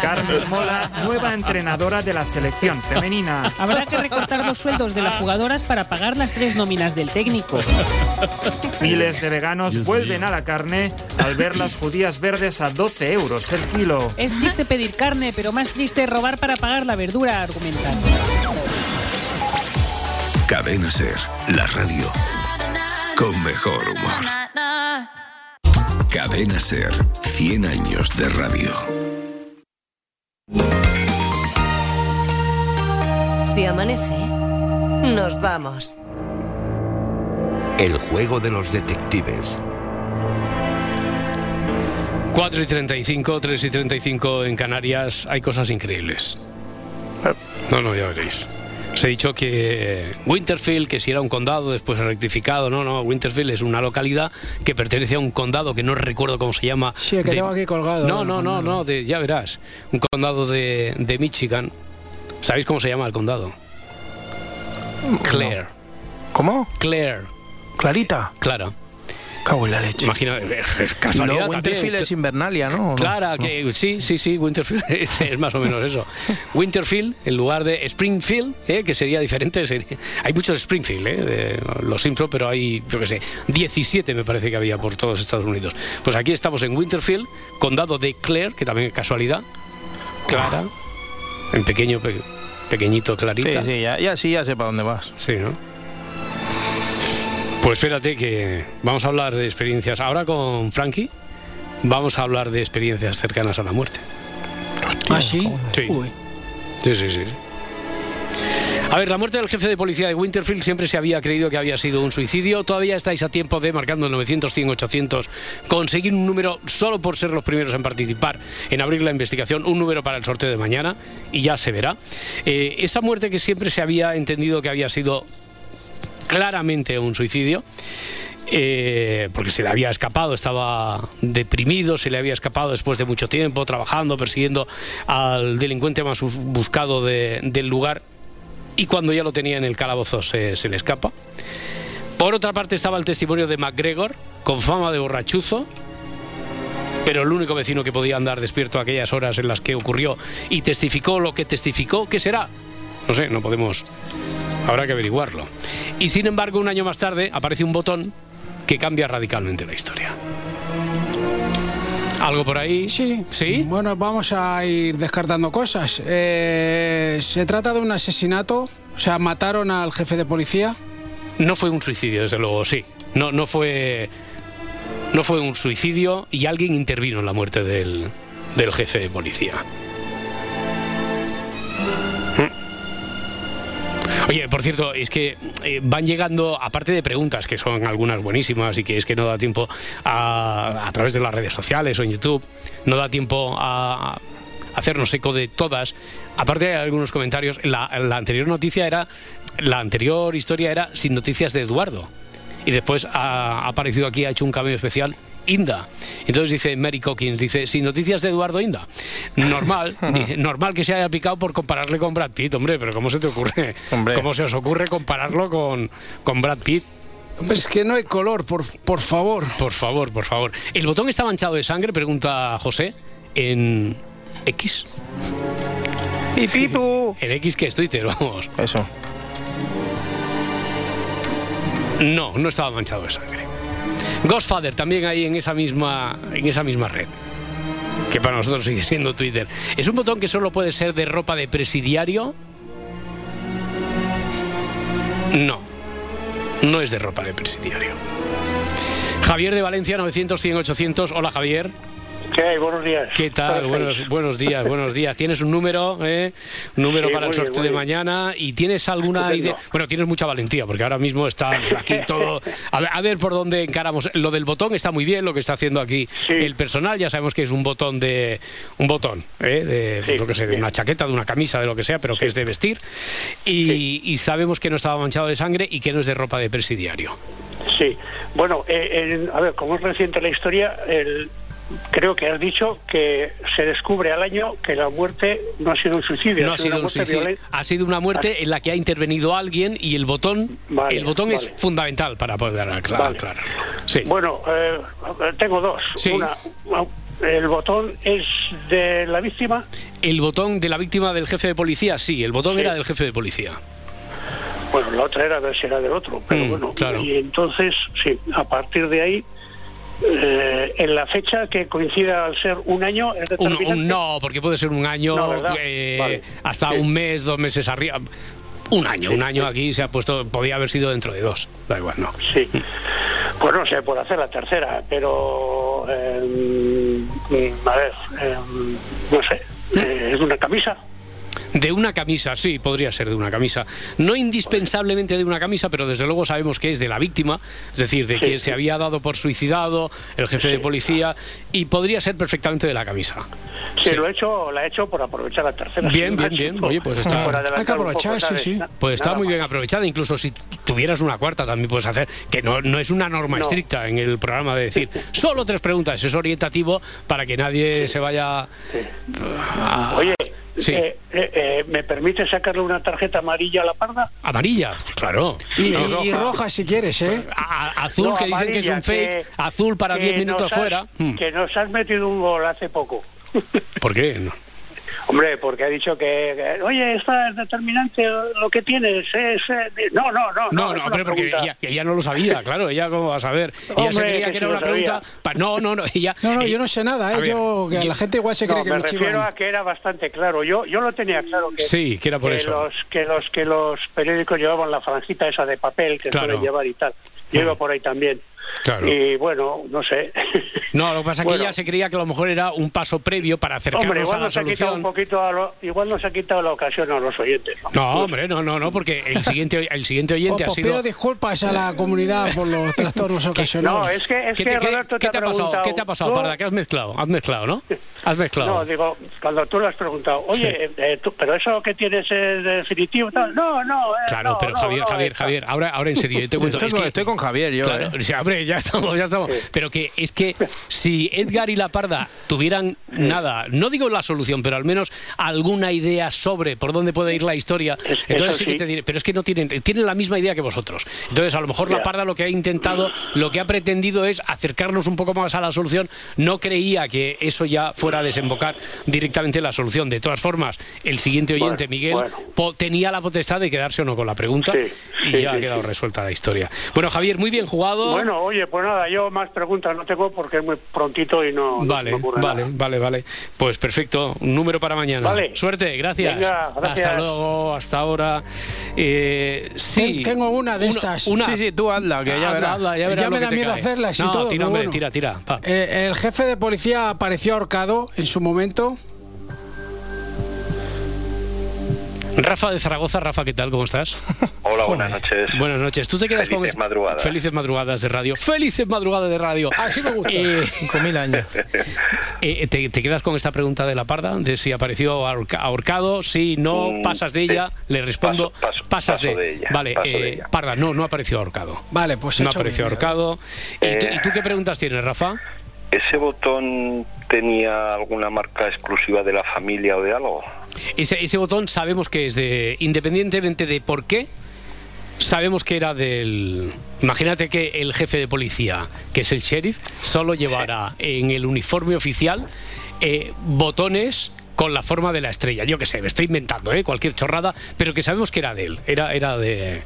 Carmen Mola, nueva entrenadora de la selección femenina. Habrá que recortar los sueldos de las jugadoras para pagar las tres nóminas del técnico. Miles de veganos vuelven a la carne al ver las judías verdes a 12 euros el kilo. Es triste pedir carne, pero más triste robar para pagar la verdura, argumentan. Cadena Ser, la radio con mejor humor. Cadena Ser, 100 años de radio. Si amanece, nos vamos. El juego de los detectives. 4 y 35, 3 y 35 en Canarias, hay cosas increíbles. No, no, ya veréis. Os he dicho que Winterfield, que si era un condado, después ha rectificado. No, no, Winterfield es una localidad que pertenece a un condado que no recuerdo cómo se llama. Sí, que de- tengo aquí colgado. No, no, no, no, de- ya verás. Un condado de, de Michigan. ¿Sabéis cómo se llama el condado? Clare. ¿Cómo? Clare. Clarita. Clara. Cago en la leche. Imagina, es Y casualidad Winterfield también. es Invernalia, ¿no? ¿O no? Clara, que sí, sí, sí, Winterfield es más o menos eso. Winterfield, en lugar de Springfield, ¿eh? que sería diferente. sería- Hay muchos Springfield, ¿eh? de los Simpson, pero hay, yo qué sé, 17 me parece que había por todos Estados Unidos. Pues aquí estamos en Winterfield, condado de Clare, que también es casualidad. Clara, en pequeño, pe- pequeñito, clarita. Sí, sí, ya, ya sí, ya sé para dónde vas. Sí, ¿no? Pues espérate que vamos a hablar de experiencias. Ahora con Frankie vamos a hablar de experiencias cercanas a la muerte. ¿Ah, sí? Sí. Sí, sí, sí. A ver, la muerte del jefe de policía de Winterfield siempre se había creído que había sido un suicidio. Todavía estáis a tiempo de, marcando el 900, 100, 800, conseguir un número solo por ser los primeros en participar, en abrir la investigación, un número para el sorteo de mañana y ya se verá. Eh, esa muerte que siempre se había entendido que había sido claramente un suicidio. eh, porque se le había escapado, estaba deprimido, se le había escapado después de mucho tiempo, trabajando, persiguiendo al delincuente más bus- buscado de- del lugar y cuando ya lo tenía en el calabozo se, se le escapa. Por otra parte estaba el testimonio de MacGregor, con fama de borrachuzo, pero el único vecino que podía andar despierto a aquellas horas en las que ocurrió y testificó lo que testificó, ¿qué será? No sé, no podemos Habrá que averiguarlo. Y sin embargo, un año más tarde aparece un botón que cambia radicalmente la historia. ¿Algo por ahí? Sí. ¿Sí? Bueno, vamos a ir descartando cosas. Eh, se trata de un asesinato. O sea, mataron al jefe de policía. No fue un suicidio, desde luego, sí. No, no fue. No fue un suicidio y alguien intervino en la muerte del, del jefe de policía. Oye, por cierto, es que eh, van llegando, aparte de preguntas, que son algunas buenísimas y que es que no da tiempo a, a través de las redes sociales o en YouTube, no da tiempo a, hacernos eco de todas. Aparte de algunos comentarios, la, anterior noticia era, la anterior historia era sin noticias de Eduardo. Y después ha aparecido aquí, ha hecho un cambio especial Inda. Entonces dice Mary Cockins, dice, sin noticias de Eduardo Inda. Normal, normal que se haya picado por compararle con Brad Pitt, hombre, pero ¿cómo se te ocurre? ¿Cómo se os ocurre compararlo con, con Brad Pitt? Es que no hay color, por, por favor. Por favor, por favor. ¿El botón está manchado de sangre? Pregunta José. En X. Y Pipu. En X que es Twitter, vamos. Eso. No, no estaba manchado de sangre. Ghostfather también ahí en esa misma, en esa misma red. Que para nosotros sigue siendo Twitter. ¿Es un botón que solo puede ser de ropa de presidiario? No. No es de ropa de presidiario. Javier de Valencia, 900, 100, 800. Hola, Javier. ¿Qué hay? Buenos días. ¿Qué tal? Buenos, buenos días, buenos días. ¿Tienes un número? eh? Un número Sí, para el bien, sorteo de mañana. ¿Y tienes alguna idea? Bueno, tienes mucha valentía, porque ahora mismo estás aquí todo. A ver, a ver por dónde encaramos. Lo del botón está muy bien, lo que está haciendo aquí el personal. Ya sabemos que es un botón de. Un botón, ¿eh? de, lo que sé, de una chaqueta, de una camisa, de lo que sea, pero que es de vestir. Y, y sabemos que no estaba manchado de sangre y que no es de ropa de presidiario. Sí. Bueno, eh, en- a ver, como es reciente la historia, el, creo que has dicho que se descubre al año que la muerte no ha sido un suicidio, No ha sido una un muerte suicidio, violenta. ha sido una muerte en la que ha intervenido alguien y el botón, Vale, el botón es fundamental para poder aclarar. Vale. Sí. Bueno, eh, tengo dos. Sí. Una, el botón es de la víctima. El botón de la víctima del jefe de policía, sí, el botón Sí. era del jefe de policía. Bueno, la otra era a ver si era del otro, pero Mm, bueno. claro. Y entonces, sí, a partir de ahí, eh, en la fecha que coincida al ser un año, es Un, un no, porque puede ser un año, eh, Vale. hasta Sí. un mes, dos meses arriba. Un año, un año aquí se ha puesto, podía haber sido dentro de dos, da igual, no. Sí. Pues no sé, por hacer la tercera, pero. eh, mm, a ver, eh, no sé. eh, ¿Es una camisa? De una camisa, sí, podría ser de una camisa. No indispensablemente de una camisa, pero desde luego sabemos que es de la víctima, es decir, de quien se había dado por suicidado, el jefe de policía, y podría ser perfectamente de la camisa. Sí, lo he hecho, la he hecho por aprovechar la tercera. Bien, Sí, bien, bien. Oye, pues está. por adelantar un poco, ¿sabes? Na- Pues está nada muy más. bien aprovechada. Incluso si tuvieras una cuarta también puedes hacer, que no, no es una norma No. estricta en el programa de decir solo tres preguntas. Es orientativo para que nadie se vaya. a- Oye, Sí. eh, eh, eh, ¿me permite sacarle una tarjeta amarilla a la parda? Amarilla, claro. Y, No, y roja si quieres, ¿eh? azul, No, que dicen que es un fake, azul para que 10 minutos nos has- fuera. Hmm. Que nos has metido un gol hace poco. ¿Por qué? No. Hombre, porque ha dicho que, que, oye, esta es determinante, lo que tienes es... eh, No, no, no. No, no, hombre, porque ella, ella no lo sabía, claro, ella cómo va a saber. Ella se creía que que era una pregunta. pa- No, no, no, ella. No, no, ella- yo no sé nada, ¿eh? yo, que yo- la gente igual se cree No, que me me refiero chivan. a que era bastante claro. Yo yo lo tenía claro que Sí, que era por que eso. los que los que los periódicos llevaban la franjita esa de papel que Claro. suelen llevar y tal. Yo iba por ahí también. Claro. Y bueno, no sé. No, lo que pasa es que Bueno. ella se creía que a lo mejor era un paso previo para acercarnos Hombre, a igual la nos ha quitado un solución. poquito a lo- igual nos ha quitado la ocasión a los oyentes. ¿no? No, hombre, no, no, no, porque el siguiente, el siguiente Oh, oyente ha pues sido. pido disculpas a la comunidad por los trastornos ocasionados. No, es que es ¿Qué que Roberto qué te te ha ha pasado? ¿Qué te ha pasado. Parda? ¿Qué has mezclado? Has mezclado, ¿no? Has mezclado. No, digo, cuando tú le has preguntado, oye, eh, eh, tú- pero eso que tienes es definitivo, tal. no, no, eh, Claro, no, pero no, Javier, no, Javier, eh, Javier, ahora, ahora en serio, yo te cuento. Estoy es con- que- estoy con Javier, yo, Claro, ¿eh? o sea, hombre, ya estamos, ya estamos. Pero que es que si Edgar y la Parda tuvieran nada, no digo la solución, pero al menos alguna idea sobre por dónde puede ir la historia, entonces sí que te diré, pero es que no tienen, tienen la misma idea que vosotros. Entonces, a lo mejor la. Parda lo que ha intentado, lo que ha pretendido es acercarnos un poco más a la solución. No creía que eso ya fuera a desembocar directamente en la solución. De todas formas, el siguiente oyente, Bueno, Miguel, bueno. po- tenía la potestad de quedarse o no con la pregunta y ya ha quedado resuelta la historia. Bueno, Javier, muy bien jugado. Bueno, oye, pues nada, yo más preguntas no tengo porque es muy prontito y no. Vale, vale, nada. vale, vale. Pues perfecto, un número para mañana. Vale. Suerte, gracias. Venga, gracias. Hasta luego, hasta ahora. Eh, sí. Ten- tengo una de estas. Una. Sí, sí, tú hazla, que ya Hazla, verás. hazla, ya verás Ya me que da miedo cae. hacerlas y no, todo, Tira, hombre, bueno. tira, tira. pa. Eh, el jefe de policía apareció ahorcado en su momento. Rafa de Zaragoza, Rafa, ¿qué tal? ¿Cómo estás? Hola, buenas noches. Buenas noches. Tú te quedas con Felices madrugadas. Felices madrugadas de radio. Felices madrugadas de radio. Así me gusta. Eh, 5.000 años. eh, te, te quedas con esta pregunta de la parda? De si apareció ahorca- ahorcado, si no, Mm, pasas de ella. Le respondo, Paso- paso- pasas paso de ella, Vale, de eh, ella. parda, no, no apareció ahorcado. Vale, pues No apareció ahorcado. ¿Y, tú, Eh. y tú qué preguntas tienes, Rafa? ¿Ese botón tenía alguna marca exclusiva de la familia o de algo? Ese, ese botón sabemos que es de. Independientemente de por qué, sabemos que era del. Imagínate que el jefe de policía, que es el sheriff, solo llevará en el uniforme oficial eh, botones con la forma de la estrella. Yo qué sé, me estoy inventando, ¿eh? cualquier chorrada, pero que sabemos que era de él. Era, era de.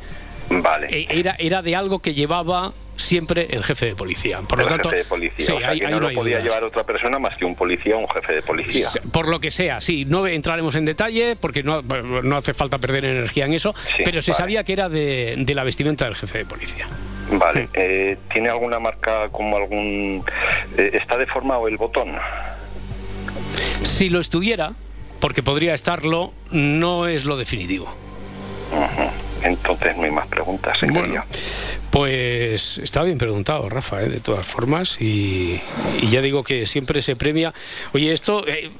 Vale. eh, Era, era de algo que llevaba siempre el jefe de policía. Por lo tanto, jefe de policía. sí, o sea, ahí- que ahí no lo podía dudas. llevar otra persona más que un policía o un jefe de policía. Por lo que sea, sí, no entraremos en detalle porque no, no hace falta perder energía en eso, Sí, pero se vale. sabía que era de, de la vestimenta del jefe de policía. Vale. Eh, ¿Tiene alguna marca como algún... eh, ¿Está deformado el botón? Si lo estuviera, porque podría estarlo, no es lo definitivo. Ujú. Entonces no hay más preguntas. en Bueno, pues está bien preguntado, Rafa, ¿eh? de todas formas, y, y ya digo que siempre se premia. Oye, esto, eh,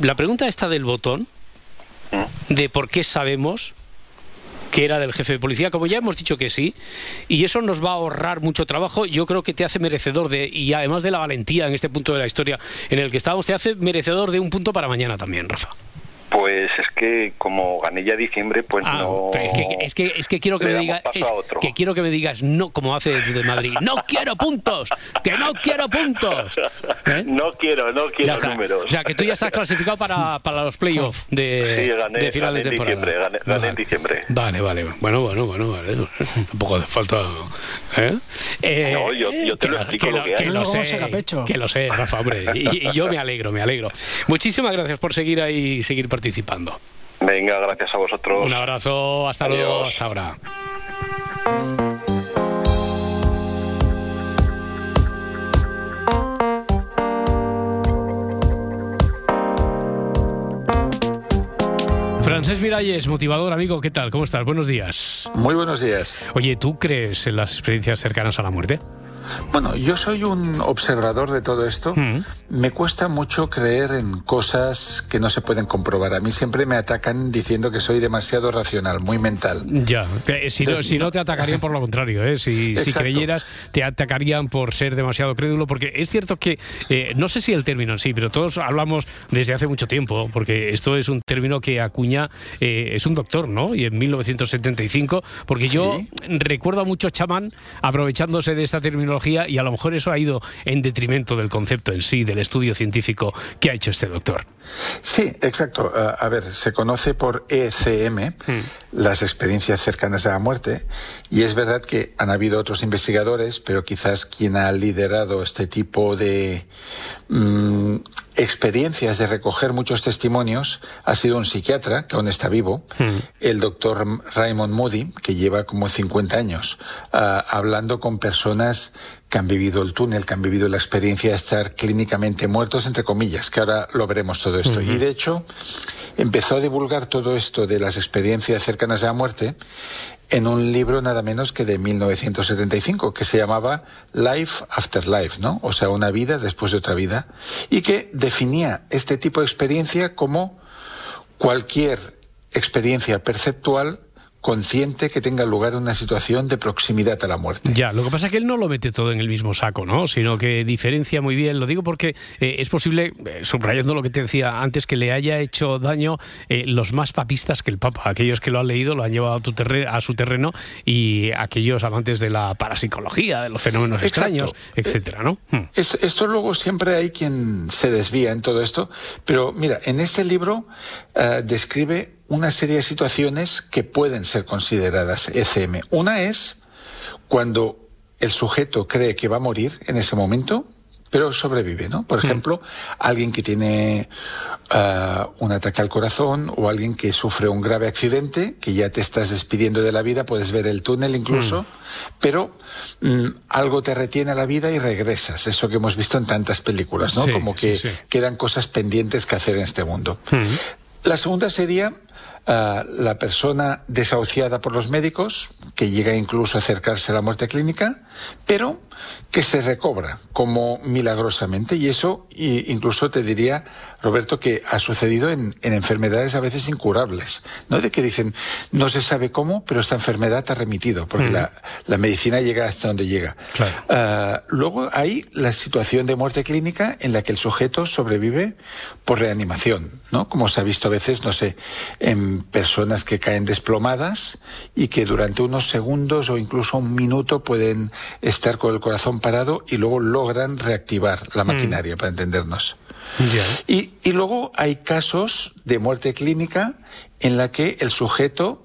la pregunta esta del botón, de por qué sabemos que era del jefe de policía, como ya hemos dicho que sí, y eso nos va a ahorrar mucho trabajo, yo creo que te hace merecedor de, y además de la valentía en este punto de la historia en el que estamos, te hace merecedor de un punto para mañana también, Rafa. Pues es que como gané ya diciembre, pues Ah, no. Es que, es que, es que quiero que Le me digas, es que quiero que me digas no como hace desde Madrid. No quiero puntos, que no quiero puntos. ¿Eh? No quiero, no Ya quiero está. números. O sea, que tú ya estás clasificado para, para los playoffs de, Sí, gané, de final gané de en temporada. diciembre, gané, gané en diciembre. Vale, vale. Bueno, bueno, bueno, vale. Tampoco hace falta. ¿eh? Eh, No, yo- yo te lo que explico que lo que hay. que No, lo sé, que lo sé, Rafa, hombre. Y, y yo me alegro, me alegro. Muchísimas gracias por seguir ahí y seguir participando. Venga, gracias a vosotros. Un abrazo, hasta luego, hasta ahora. Francés Miralles, motivador, amigo, ¿qué tal? ¿Cómo estás? Buenos días. Muy buenos días. Oye, ¿tú crees en las experiencias cercanas a la muerte? Bueno, yo soy un observador de todo esto. Me cuesta mucho creer en cosas que no se pueden comprobar. A mí siempre me atacan diciendo que soy demasiado racional, muy mental. Ya, si no, si no te atacarían por lo contrario, ¿eh? si, creyeras te atacarían por ser demasiado crédulo, porque es cierto que, eh, no sé si el término en sí, pero todos hablamos desde hace mucho tiempo, porque esto es un término que acuña, eh, es un doctor, ¿no? Y en 1975, porque yo recuerdo a mucho chamán aprovechándose de esta terminología y a lo mejor eso ha ido en detrimento del concepto en sí, del estudio científico que ha hecho este doctor. Sí, exacto. A ver, se conoce por ECM, las experiencias cercanas a la muerte, y es verdad que han habido otros investigadores, pero quizás quien ha liderado este tipo de mm, experiencias de recoger muchos testimonios. Ha sido un psiquiatra que aún está vivo, el doctor Raymond Moody, que lleva como 50 años ah, hablando con personas que han vivido el túnel, que han vivido la experiencia de estar clínicamente muertos, entre comillas, que ahora lo veremos todo esto. Y de hecho, empezó a divulgar todo esto de las experiencias cercanas a la muerte en un libro nada menos que de 1975, que se llamaba Life After Life, ¿no? O sea, una vida después de otra vida, y que definía este tipo de experiencia como cualquier experiencia perceptual consciente que tenga lugar una situación de proximidad a la muerte. Ya, lo que pasa es que él no lo mete todo en el mismo saco, ¿no? Sino que diferencia muy bien. Lo digo porque eh, es posible, eh, subrayando lo que te decía antes, que le haya hecho daño eh, los más papistas que el Papa. Aquellos que lo han leído lo han llevado a, tu a su terreno y aquellos amantes de la parapsicología, de los fenómenos Exacto. extraños, etcétera, ¿no? Hmm. Es- esto luego siempre hay quien se desvía en todo esto, pero mira, en este libro describe una serie de situaciones que pueden ser consideradas ECM. Una es cuando el sujeto cree que va a morir en ese momento, pero sobrevive, ¿no? Por ejemplo, alguien que tiene ah, un ataque al corazón o alguien que sufre un grave accidente, que ya te estás despidiendo de la vida, puedes ver el túnel incluso, pero mm, algo te retiene a la vida y regresas. Eso que hemos visto en tantas películas, ¿no? Sí, Como que sí, sí. quedan cosas pendientes que hacer en este mundo. La segunda sería ah, la persona desahuciada por los médicos, que llega incluso a acercarse a la muerte clínica, pero que se recobra como milagrosamente. Y eso incluso te diría, Roberto, que ha sucedido en, en enfermedades a veces incurables. ¿no? De que dicen, no se sabe cómo, pero esta enfermedad ha remitido, porque Mm. la, la medicina llega hasta donde llega. Ah, luego hay la situación de muerte clínica en la que el sujeto sobrevive por reanimación, ¿no? Como se ha visto a veces, no sé, en personas que caen desplomadas y que durante unos segundos o incluso un minuto pueden estar con el corazón parado y luego logran reactivar la Mm. maquinaria, para entendernos. Y, y luego hay casos de muerte clínica en la que el sujeto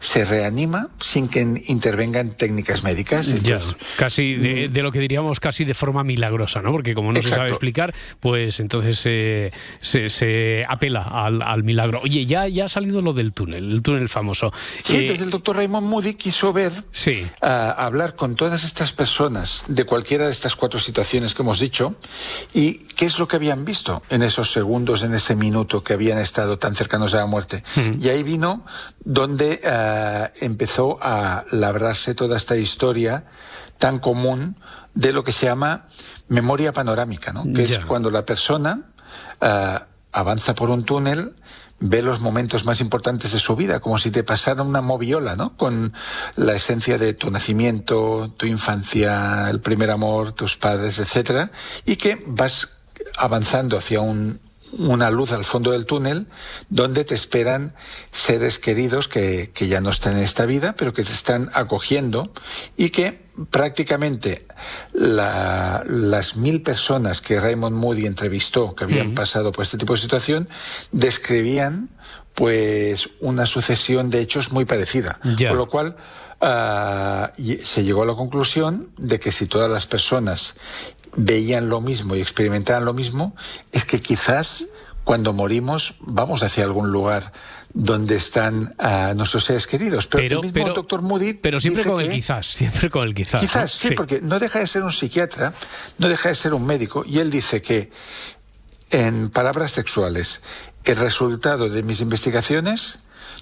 se reanima sin que intervengan técnicas médicas. Ya, casi de, de lo que diríamos casi de forma milagrosa, ¿no? Porque como no se sabe explicar, pues entonces eh, se, se apela al, al milagro. Oye, ya, ya ha salido lo del túnel, el túnel famoso. Sí, Eh, entonces el doctor Raymond Moody quiso ver, Sí. ah, hablar con todas estas personas de cualquiera de estas cuatro situaciones que hemos dicho y qué es lo que habían visto en esos segundos, en ese minuto que habían estado tan cercanos a la muerte. Y ahí vino donde ah, empezó a labrarse toda esta historia tan común de lo que se llama memoria panorámica, ¿no? que Ya. es cuando la persona ah, avanza por un túnel ve los momentos más importantes de su vida, como si te pasara una moviola, ¿no? Con la esencia de tu nacimiento, tu infancia, el primer amor, tus padres, etcétera, y que vas avanzando hacia un, una luz al fondo del túnel donde te esperan seres queridos que, que, ya no están en esta vida, pero que te están acogiendo y que prácticamente la, las mil personas que Raymond Moody entrevistó, que habían pasado por este tipo de situación, describían pues una sucesión de hechos muy parecida. Con lo cual, uh, se llegó a la conclusión de que si todas las personas veían lo mismo y experimentaban lo mismo, es que quizás cuando morimos vamos hacia algún lugar donde están uh, nuestros seres queridos. Pero, Pero- el mismo pero- doctor Moody Pero siempre dice con el quizás, siempre con el quizás. Quizás, ¿no? sí, porque no deja de ser un psiquiatra, no deja de ser un médico, y él dice que, en palabras textuales, el resultado de mis investigaciones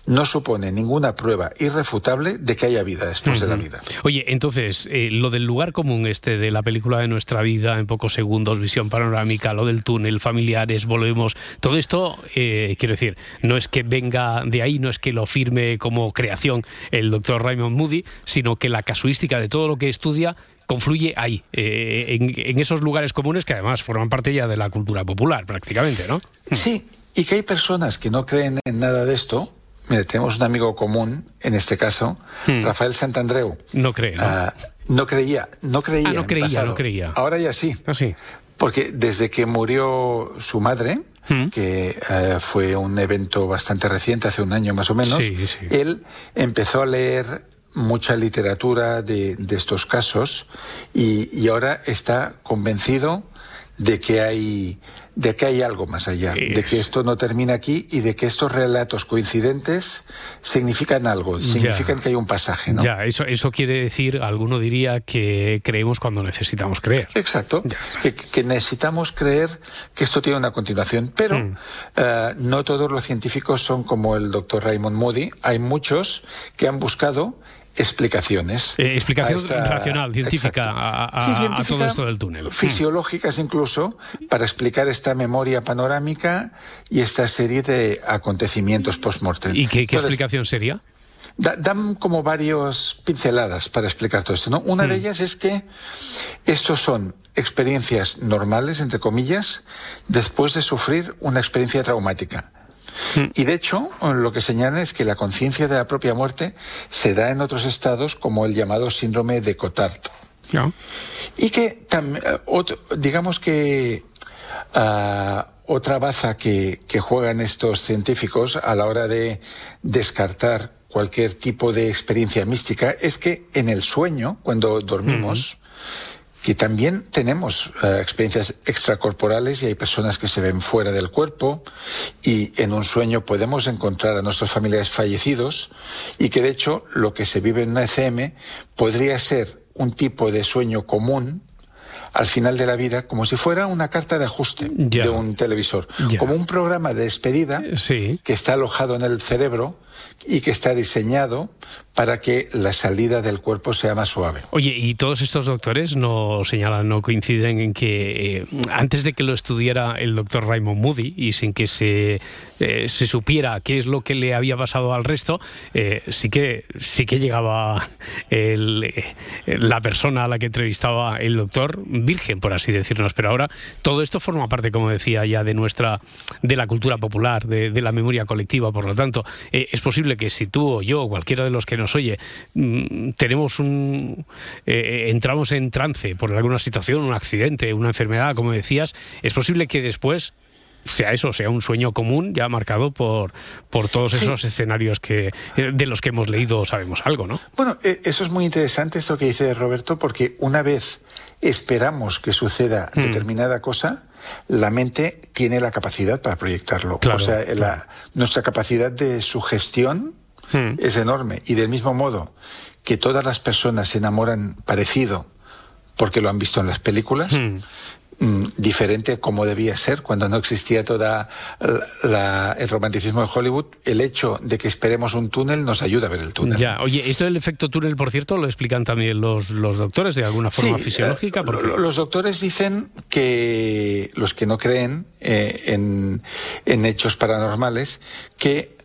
no supone ninguna prueba irrefutable de que haya vida después de la vida. Oye, entonces, eh, lo del lugar común este de la película de nuestra vida en pocos segundos, visión panorámica, lo del túnel, familiares, volvemos, todo esto, eh, quiero decir, no es que venga de ahí, no es que lo firme como creación el doctor Raymond Moody, sino que la casuística de todo lo que estudia confluye ahí, eh, en, en esos lugares comunes que además forman parte ya de la cultura popular prácticamente, ¿no? Sí, y que hay personas que no creen en nada de esto. Mira, tenemos un amigo común, en este caso, Hmm. Rafael Santandreu. No cree, ¿no? Ah, no creía, no creía. Ah, no creía, pasado. no creía. Ahora ya sí. Ah, sí. Porque desde que murió su madre, Hmm. que eh, fue un evento bastante reciente, hace un año más o menos, Sí, sí. él empezó a leer mucha literatura de, de estos casos y, y ahora está convencido de que hay de que hay algo más allá, de que esto no termina aquí y de que estos relatos coincidentes significan algo, Ya. significan que hay un pasaje, ¿no? Ya, eso, eso quiere decir, alguno diría que creemos cuando necesitamos creer. Exacto. Que, que necesitamos creer que esto tiene una continuación, pero Hmm. eh, no todos los científicos son como el doctor Raymond Moody. Hay muchos que han buscado explicaciones. Eh, explicación a esta- racional, científica, a, a- Sí, a científica, todo esto del túnel. Fisiológicas incluso, para explicar esta memoria panorámica y esta serie de acontecimientos post-mortem. ¿Y qué, qué Entonces, explicación sería? Da- dan como varias pinceladas para explicar todo esto. ¿no? Una Mm. de ellas es que estos son experiencias normales, entre comillas, después de sufrir una experiencia traumática. Mm. Y de hecho, lo que señalan es que la conciencia de la propia muerte se da en otros estados como el llamado síndrome de Cotard. Y que, otro- digamos que ah, otra baza que, que juegan estos científicos a la hora de descartar cualquier tipo de experiencia mística es que en el sueño, cuando dormimos, que también tenemos eh, experiencias extracorporales y hay personas que se ven fuera del cuerpo y en un sueño podemos encontrar a nuestros familiares fallecidos y que de hecho lo que se vive en una ECM podría ser un tipo de sueño común al final de la vida como si fuera una carta de ajuste de un televisor, como un programa de despedida que está alojado en el cerebro y que está diseñado para que la salida del cuerpo sea más suave. Oye, y todos estos doctores no señalan, no coinciden en que eh, antes de que lo estudiara el doctor Raymond Moody y sin que se, eh, se supiera qué es lo que le había pasado al resto, eh, sí que sí que llegaba el, eh, la persona a la que entrevistaba el doctor virgen, por así decirnos. Pero ahora todo esto forma parte, como decía ya, de nuestra de la cultura popular, de, la memoria colectiva. Por lo tanto, es posible que si tú o yo o cualquiera de los que nos oye mm, tenemos un eh, entramos en trance por alguna situación, un accidente, una enfermedad, como decías, es posible que después sea eso, sea un sueño común ya marcado por, por todos esos escenarios que eh, de los que hemos leído sabemos algo, ¿no? Bueno, eh, eso es muy interesante esto que dice Roberto, porque una vez esperamos que suceda Mm. determinada cosa, la mente tiene la capacidad para proyectarlo. Claro, o sea, la- nuestra capacidad de sugestión Mm. es enorme. Y del mismo modo que todas las personas se enamoran parecido porque lo han visto en las películas, Mm. Mm, diferente como debía ser cuando no existía toda la, el romanticismo de Hollywood. El hecho de que esperemos un túnel nos ayuda a ver el túnel. Ya, oye, esto del efecto túnel, por cierto, lo explican también los, los doctores de alguna forma Sí, fisiológica. eh, porque- lo- Los doctores dicen que los que no creen eh, en, en hechos paranormales, que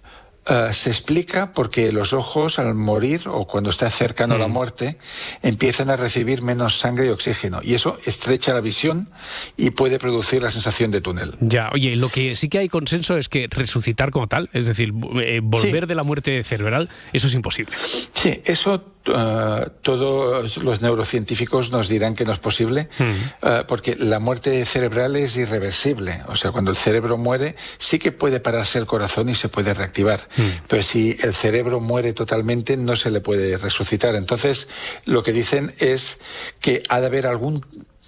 eh, se explica porque los ojos al morir o cuando está cercano a la muerte empiezan a recibir menos sangre y oxígeno y eso estrecha la visión y puede producir la sensación de túnel. Ya, oye, lo que sí que hay consenso es que resucitar como tal, es decir, eh, volver de la muerte cerebral, eso es imposible. Sí, eso eh, todos los neurocientíficos nos dirán que no es posible, eh, porque la muerte cerebral es irreversible. O sea, cuando el cerebro muere, sí que puede pararse el corazón y se puede reactivar. Pero si el cerebro muere totalmente, no se le puede resucitar. Entonces, lo que dicen es que ha de haber algún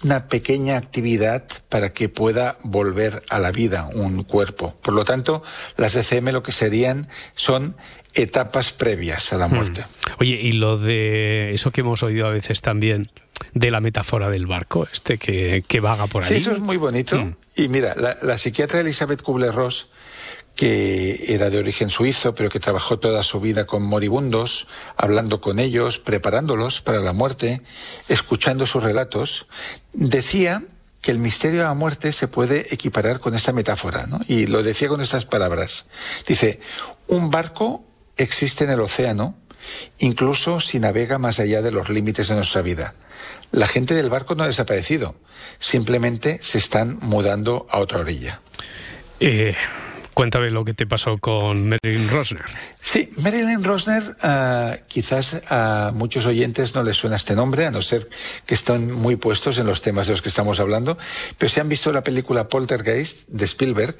una pequeña actividad para que pueda volver a la vida un cuerpo. Por lo tanto, las ECM lo que serían son etapas previas a la muerte. Oye, y lo de eso que hemos oído a veces también, de la metáfora del barco, este que, que vaga por ahí. Sí, eso es muy bonito. Y mira, la, la psiquiatra Elizabeth Kubler-Ross, que era de origen suizo, pero que trabajó toda su vida con moribundos, hablando con ellos, preparándolos para la muerte, escuchando sus relatos, decía que el misterio de la muerte se puede equiparar con esta metáfora, ¿no? Y lo decía con estas palabras. Dice, un barco existe en el océano, incluso si navega más allá de los límites de nuestra vida. La gente del barco no ha desaparecido, simplemente se están mudando a otra orilla. Eh, cuéntame lo que te pasó con Marilyn Rosner. Sí, Marilyn Rosner, ah, quizás a muchos oyentes no les suena este nombre, a no ser que están muy puestos en los temas de los que estamos hablando, pero si han visto la película Poltergeist de Spielberg,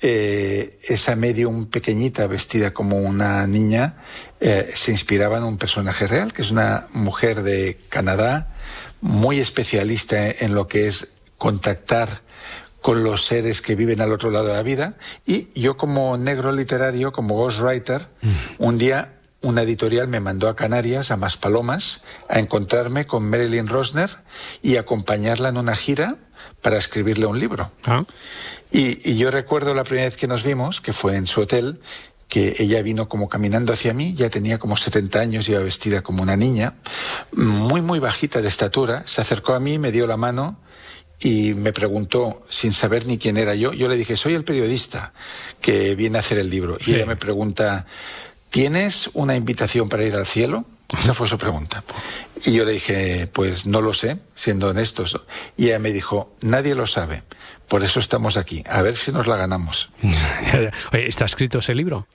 eh, esa medium pequeñita vestida como una niña eh, se inspiraba en un personaje real, que es una mujer de Canadá, muy especialista en lo que es contactar con los seres que viven al otro lado de la vida. Y yo como negro literario, como ghostwriter, un día una editorial me mandó a Canarias, a Maspalomas, a encontrarme con Marilyn Rosner y acompañarla en una gira para escribirle un libro. Y, y yo recuerdo la primera vez que nos vimos, que fue en su hotel, que ella vino como caminando hacia mí, ya tenía como 70 años, iba vestida como una niña, muy, muy bajita de estatura, se acercó a mí, me dio la mano y me preguntó, sin saber ni quién era yo, yo le dije, soy el periodista que viene a hacer el libro. Y ella me pregunta, ¿tienes una invitación para ir al cielo? Esa fue su pregunta. Y yo le dije, pues no lo sé, siendo honestos. Y ella me dijo, nadie lo sabe, por eso estamos aquí, a ver si nos la ganamos. Oye, ¿Está escrito ese libro?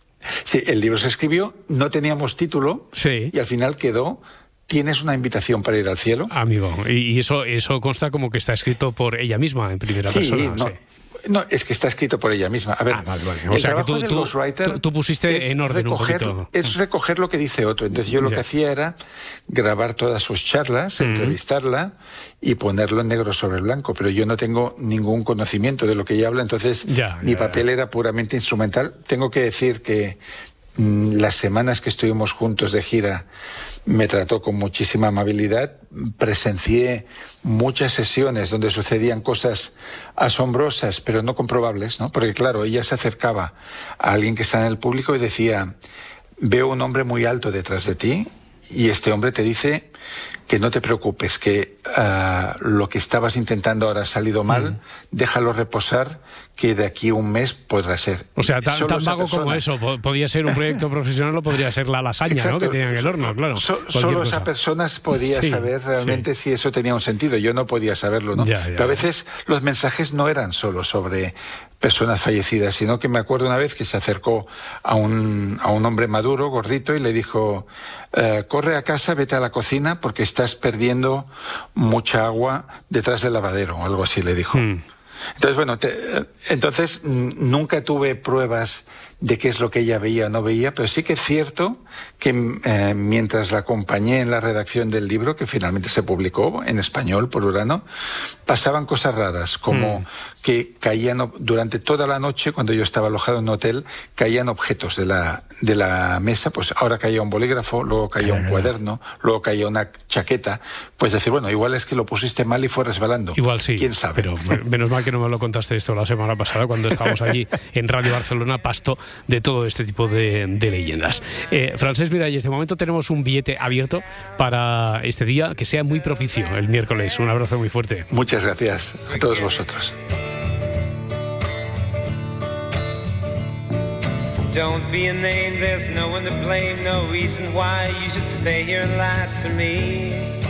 Sí, el libro se escribió, no teníamos título y al final quedó ¿Tienes una invitación para ir al cielo? Amigo, y, eso, eso consta como que está escrito por ella misma en primera Sí, persona. no, sí. no, es que está escrito por ella misma. A ver, O el sea, que trabajo tú, del tú- ghostwriter tú- tú pusiste es en orden un recoger, poquito. es recoger lo que dice otro. Entonces yo lo Ya. que hacía era grabar todas sus charlas, entrevistarla y ponerlo en negro sobre blanco. Pero yo no tengo ningún conocimiento de lo que ella habla, entonces Ya, mi ya, papel era puramente instrumental. Tengo que decir que las semanas que estuvimos juntos de gira me trató con muchísima amabilidad. Presencié muchas sesiones donde sucedían cosas asombrosas, pero no comprobables, ¿no? Porque claro, ella se acercaba a alguien que está en el público y decía, veo un hombre muy alto detrás de ti y este hombre te dice que no te preocupes, que ah, lo que estabas intentando ahora ha salido mal, déjalo reposar, que de aquí a un mes podrá ser. O sea, tan, tan vago como eso. Po- Podía ser un proyecto profesional o podría ser la lasaña, ¿no? Que tenían en el horno, claro. So- solo cosa. esa persona podía Sí, saber realmente si eso tenía un sentido. Yo no podía saberlo, ¿no? Ya, ya, Pero a veces los mensajes no eran solo sobre personas fallecidas, sino que me acuerdo una vez que se acercó a un, a un hombre maduro, gordito, y le dijo, eh, corre a casa, vete a la cocina porque estás perdiendo mucha agua detrás del lavadero, o algo así le dijo. Hmm. Entonces, bueno, te- entonces nunca tuve pruebas de qué es lo que ella veía o no veía, pero sí que es cierto que mm, eh, mientras la acompañé en la redacción del libro, que finalmente se publicó en español por Urano, pasaban cosas raras, como que caían durante toda la noche, cuando yo estaba alojado en un hotel, caían objetos de la, de la mesa, pues ahora caía un bolígrafo, luego caía un cuaderno, luego caía una chaqueta, pues decir, bueno, igual es que lo pusiste mal y fue resbalando. Igual sí. ¿Quién sabe? Pero me- menos mal que no me lo contaste esto la semana pasada cuando estábamos allí en Radio Barcelona, pasto de todo este tipo de, de leyendas. Eh, Francés Miralles, de momento tenemos un billete abierto para este día que sea muy propicio el miércoles. Un abrazo muy fuerte. Muchas gracias a todos vosotros. Don't be a name, there's no one to blame, no reason why you should stay here and lie to me.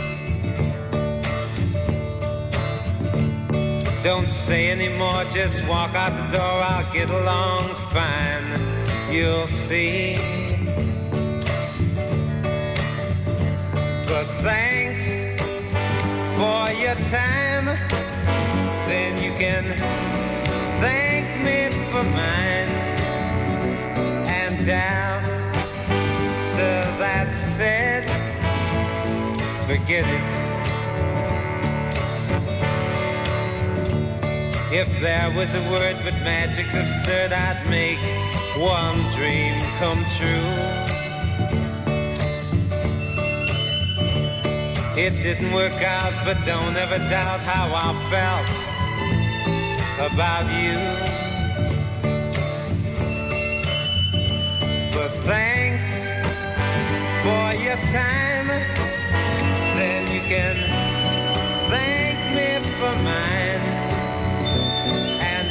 Don't say anymore, just walk out the door, I'll get along fine, you'll see. But thanks for your time, then you can thank me for mine and down to that said, forget it. If there was a word but magic's absurd, I'd make one dream come true. It didn't work out, but don't ever doubt how I felt about you. But thanks for your time. Then you can thank me for mine.